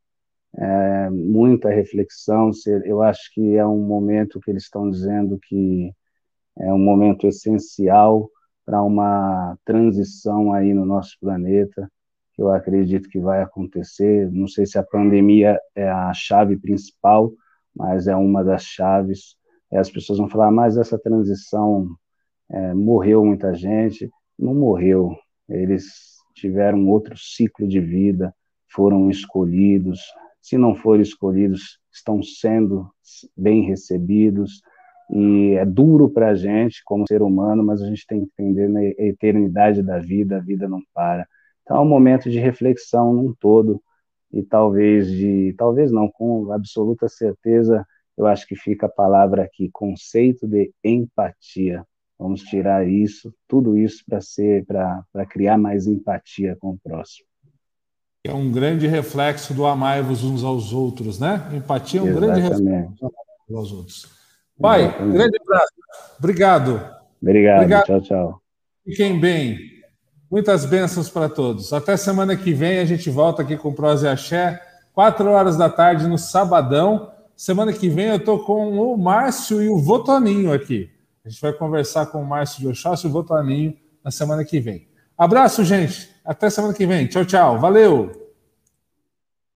é, muita reflexão. Eu acho que é um momento que eles estão dizendo que é um momento essencial para uma transição aí no nosso planeta, que eu acredito que vai acontecer. Não sei se a pandemia é a chave principal, mas é uma das chaves. As pessoas vão falar, mas essa transição é, morreu muita gente. Não morreu, eles tiveram outro ciclo de vida, foram escolhidos, se não forem escolhidos, estão sendo bem recebidos. E é duro para a gente, como ser humano, mas a gente tem que entender na eternidade da vida, a vida não para. Então é um momento de reflexão num todo, e talvez de, talvez não, com absoluta certeza, eu acho que fica a palavra aqui, conceito de empatia. Vamos tirar isso, tudo isso para ser, para criar mais empatia com o próximo é um grande reflexo do amai-vos uns aos outros, né? Empatia é um Exatamente. grande reflexo uns aos outros. Pai, Exatamente. grande abraço. Obrigado. Obrigado. Obrigado. Tchau, tchau. Fiquem bem. Muitas bênçãos para todos. Até semana que vem a gente volta aqui com Prosa e Axé, quatro horas da tarde no sabadão. Semana que vem eu estou com o Márcio e o Votoninho aqui. A gente vai conversar com o Márcio de Oxóssi e o Votoninho na semana que vem. Abraço, gente. Até semana que vem. Tchau, tchau. Valeu!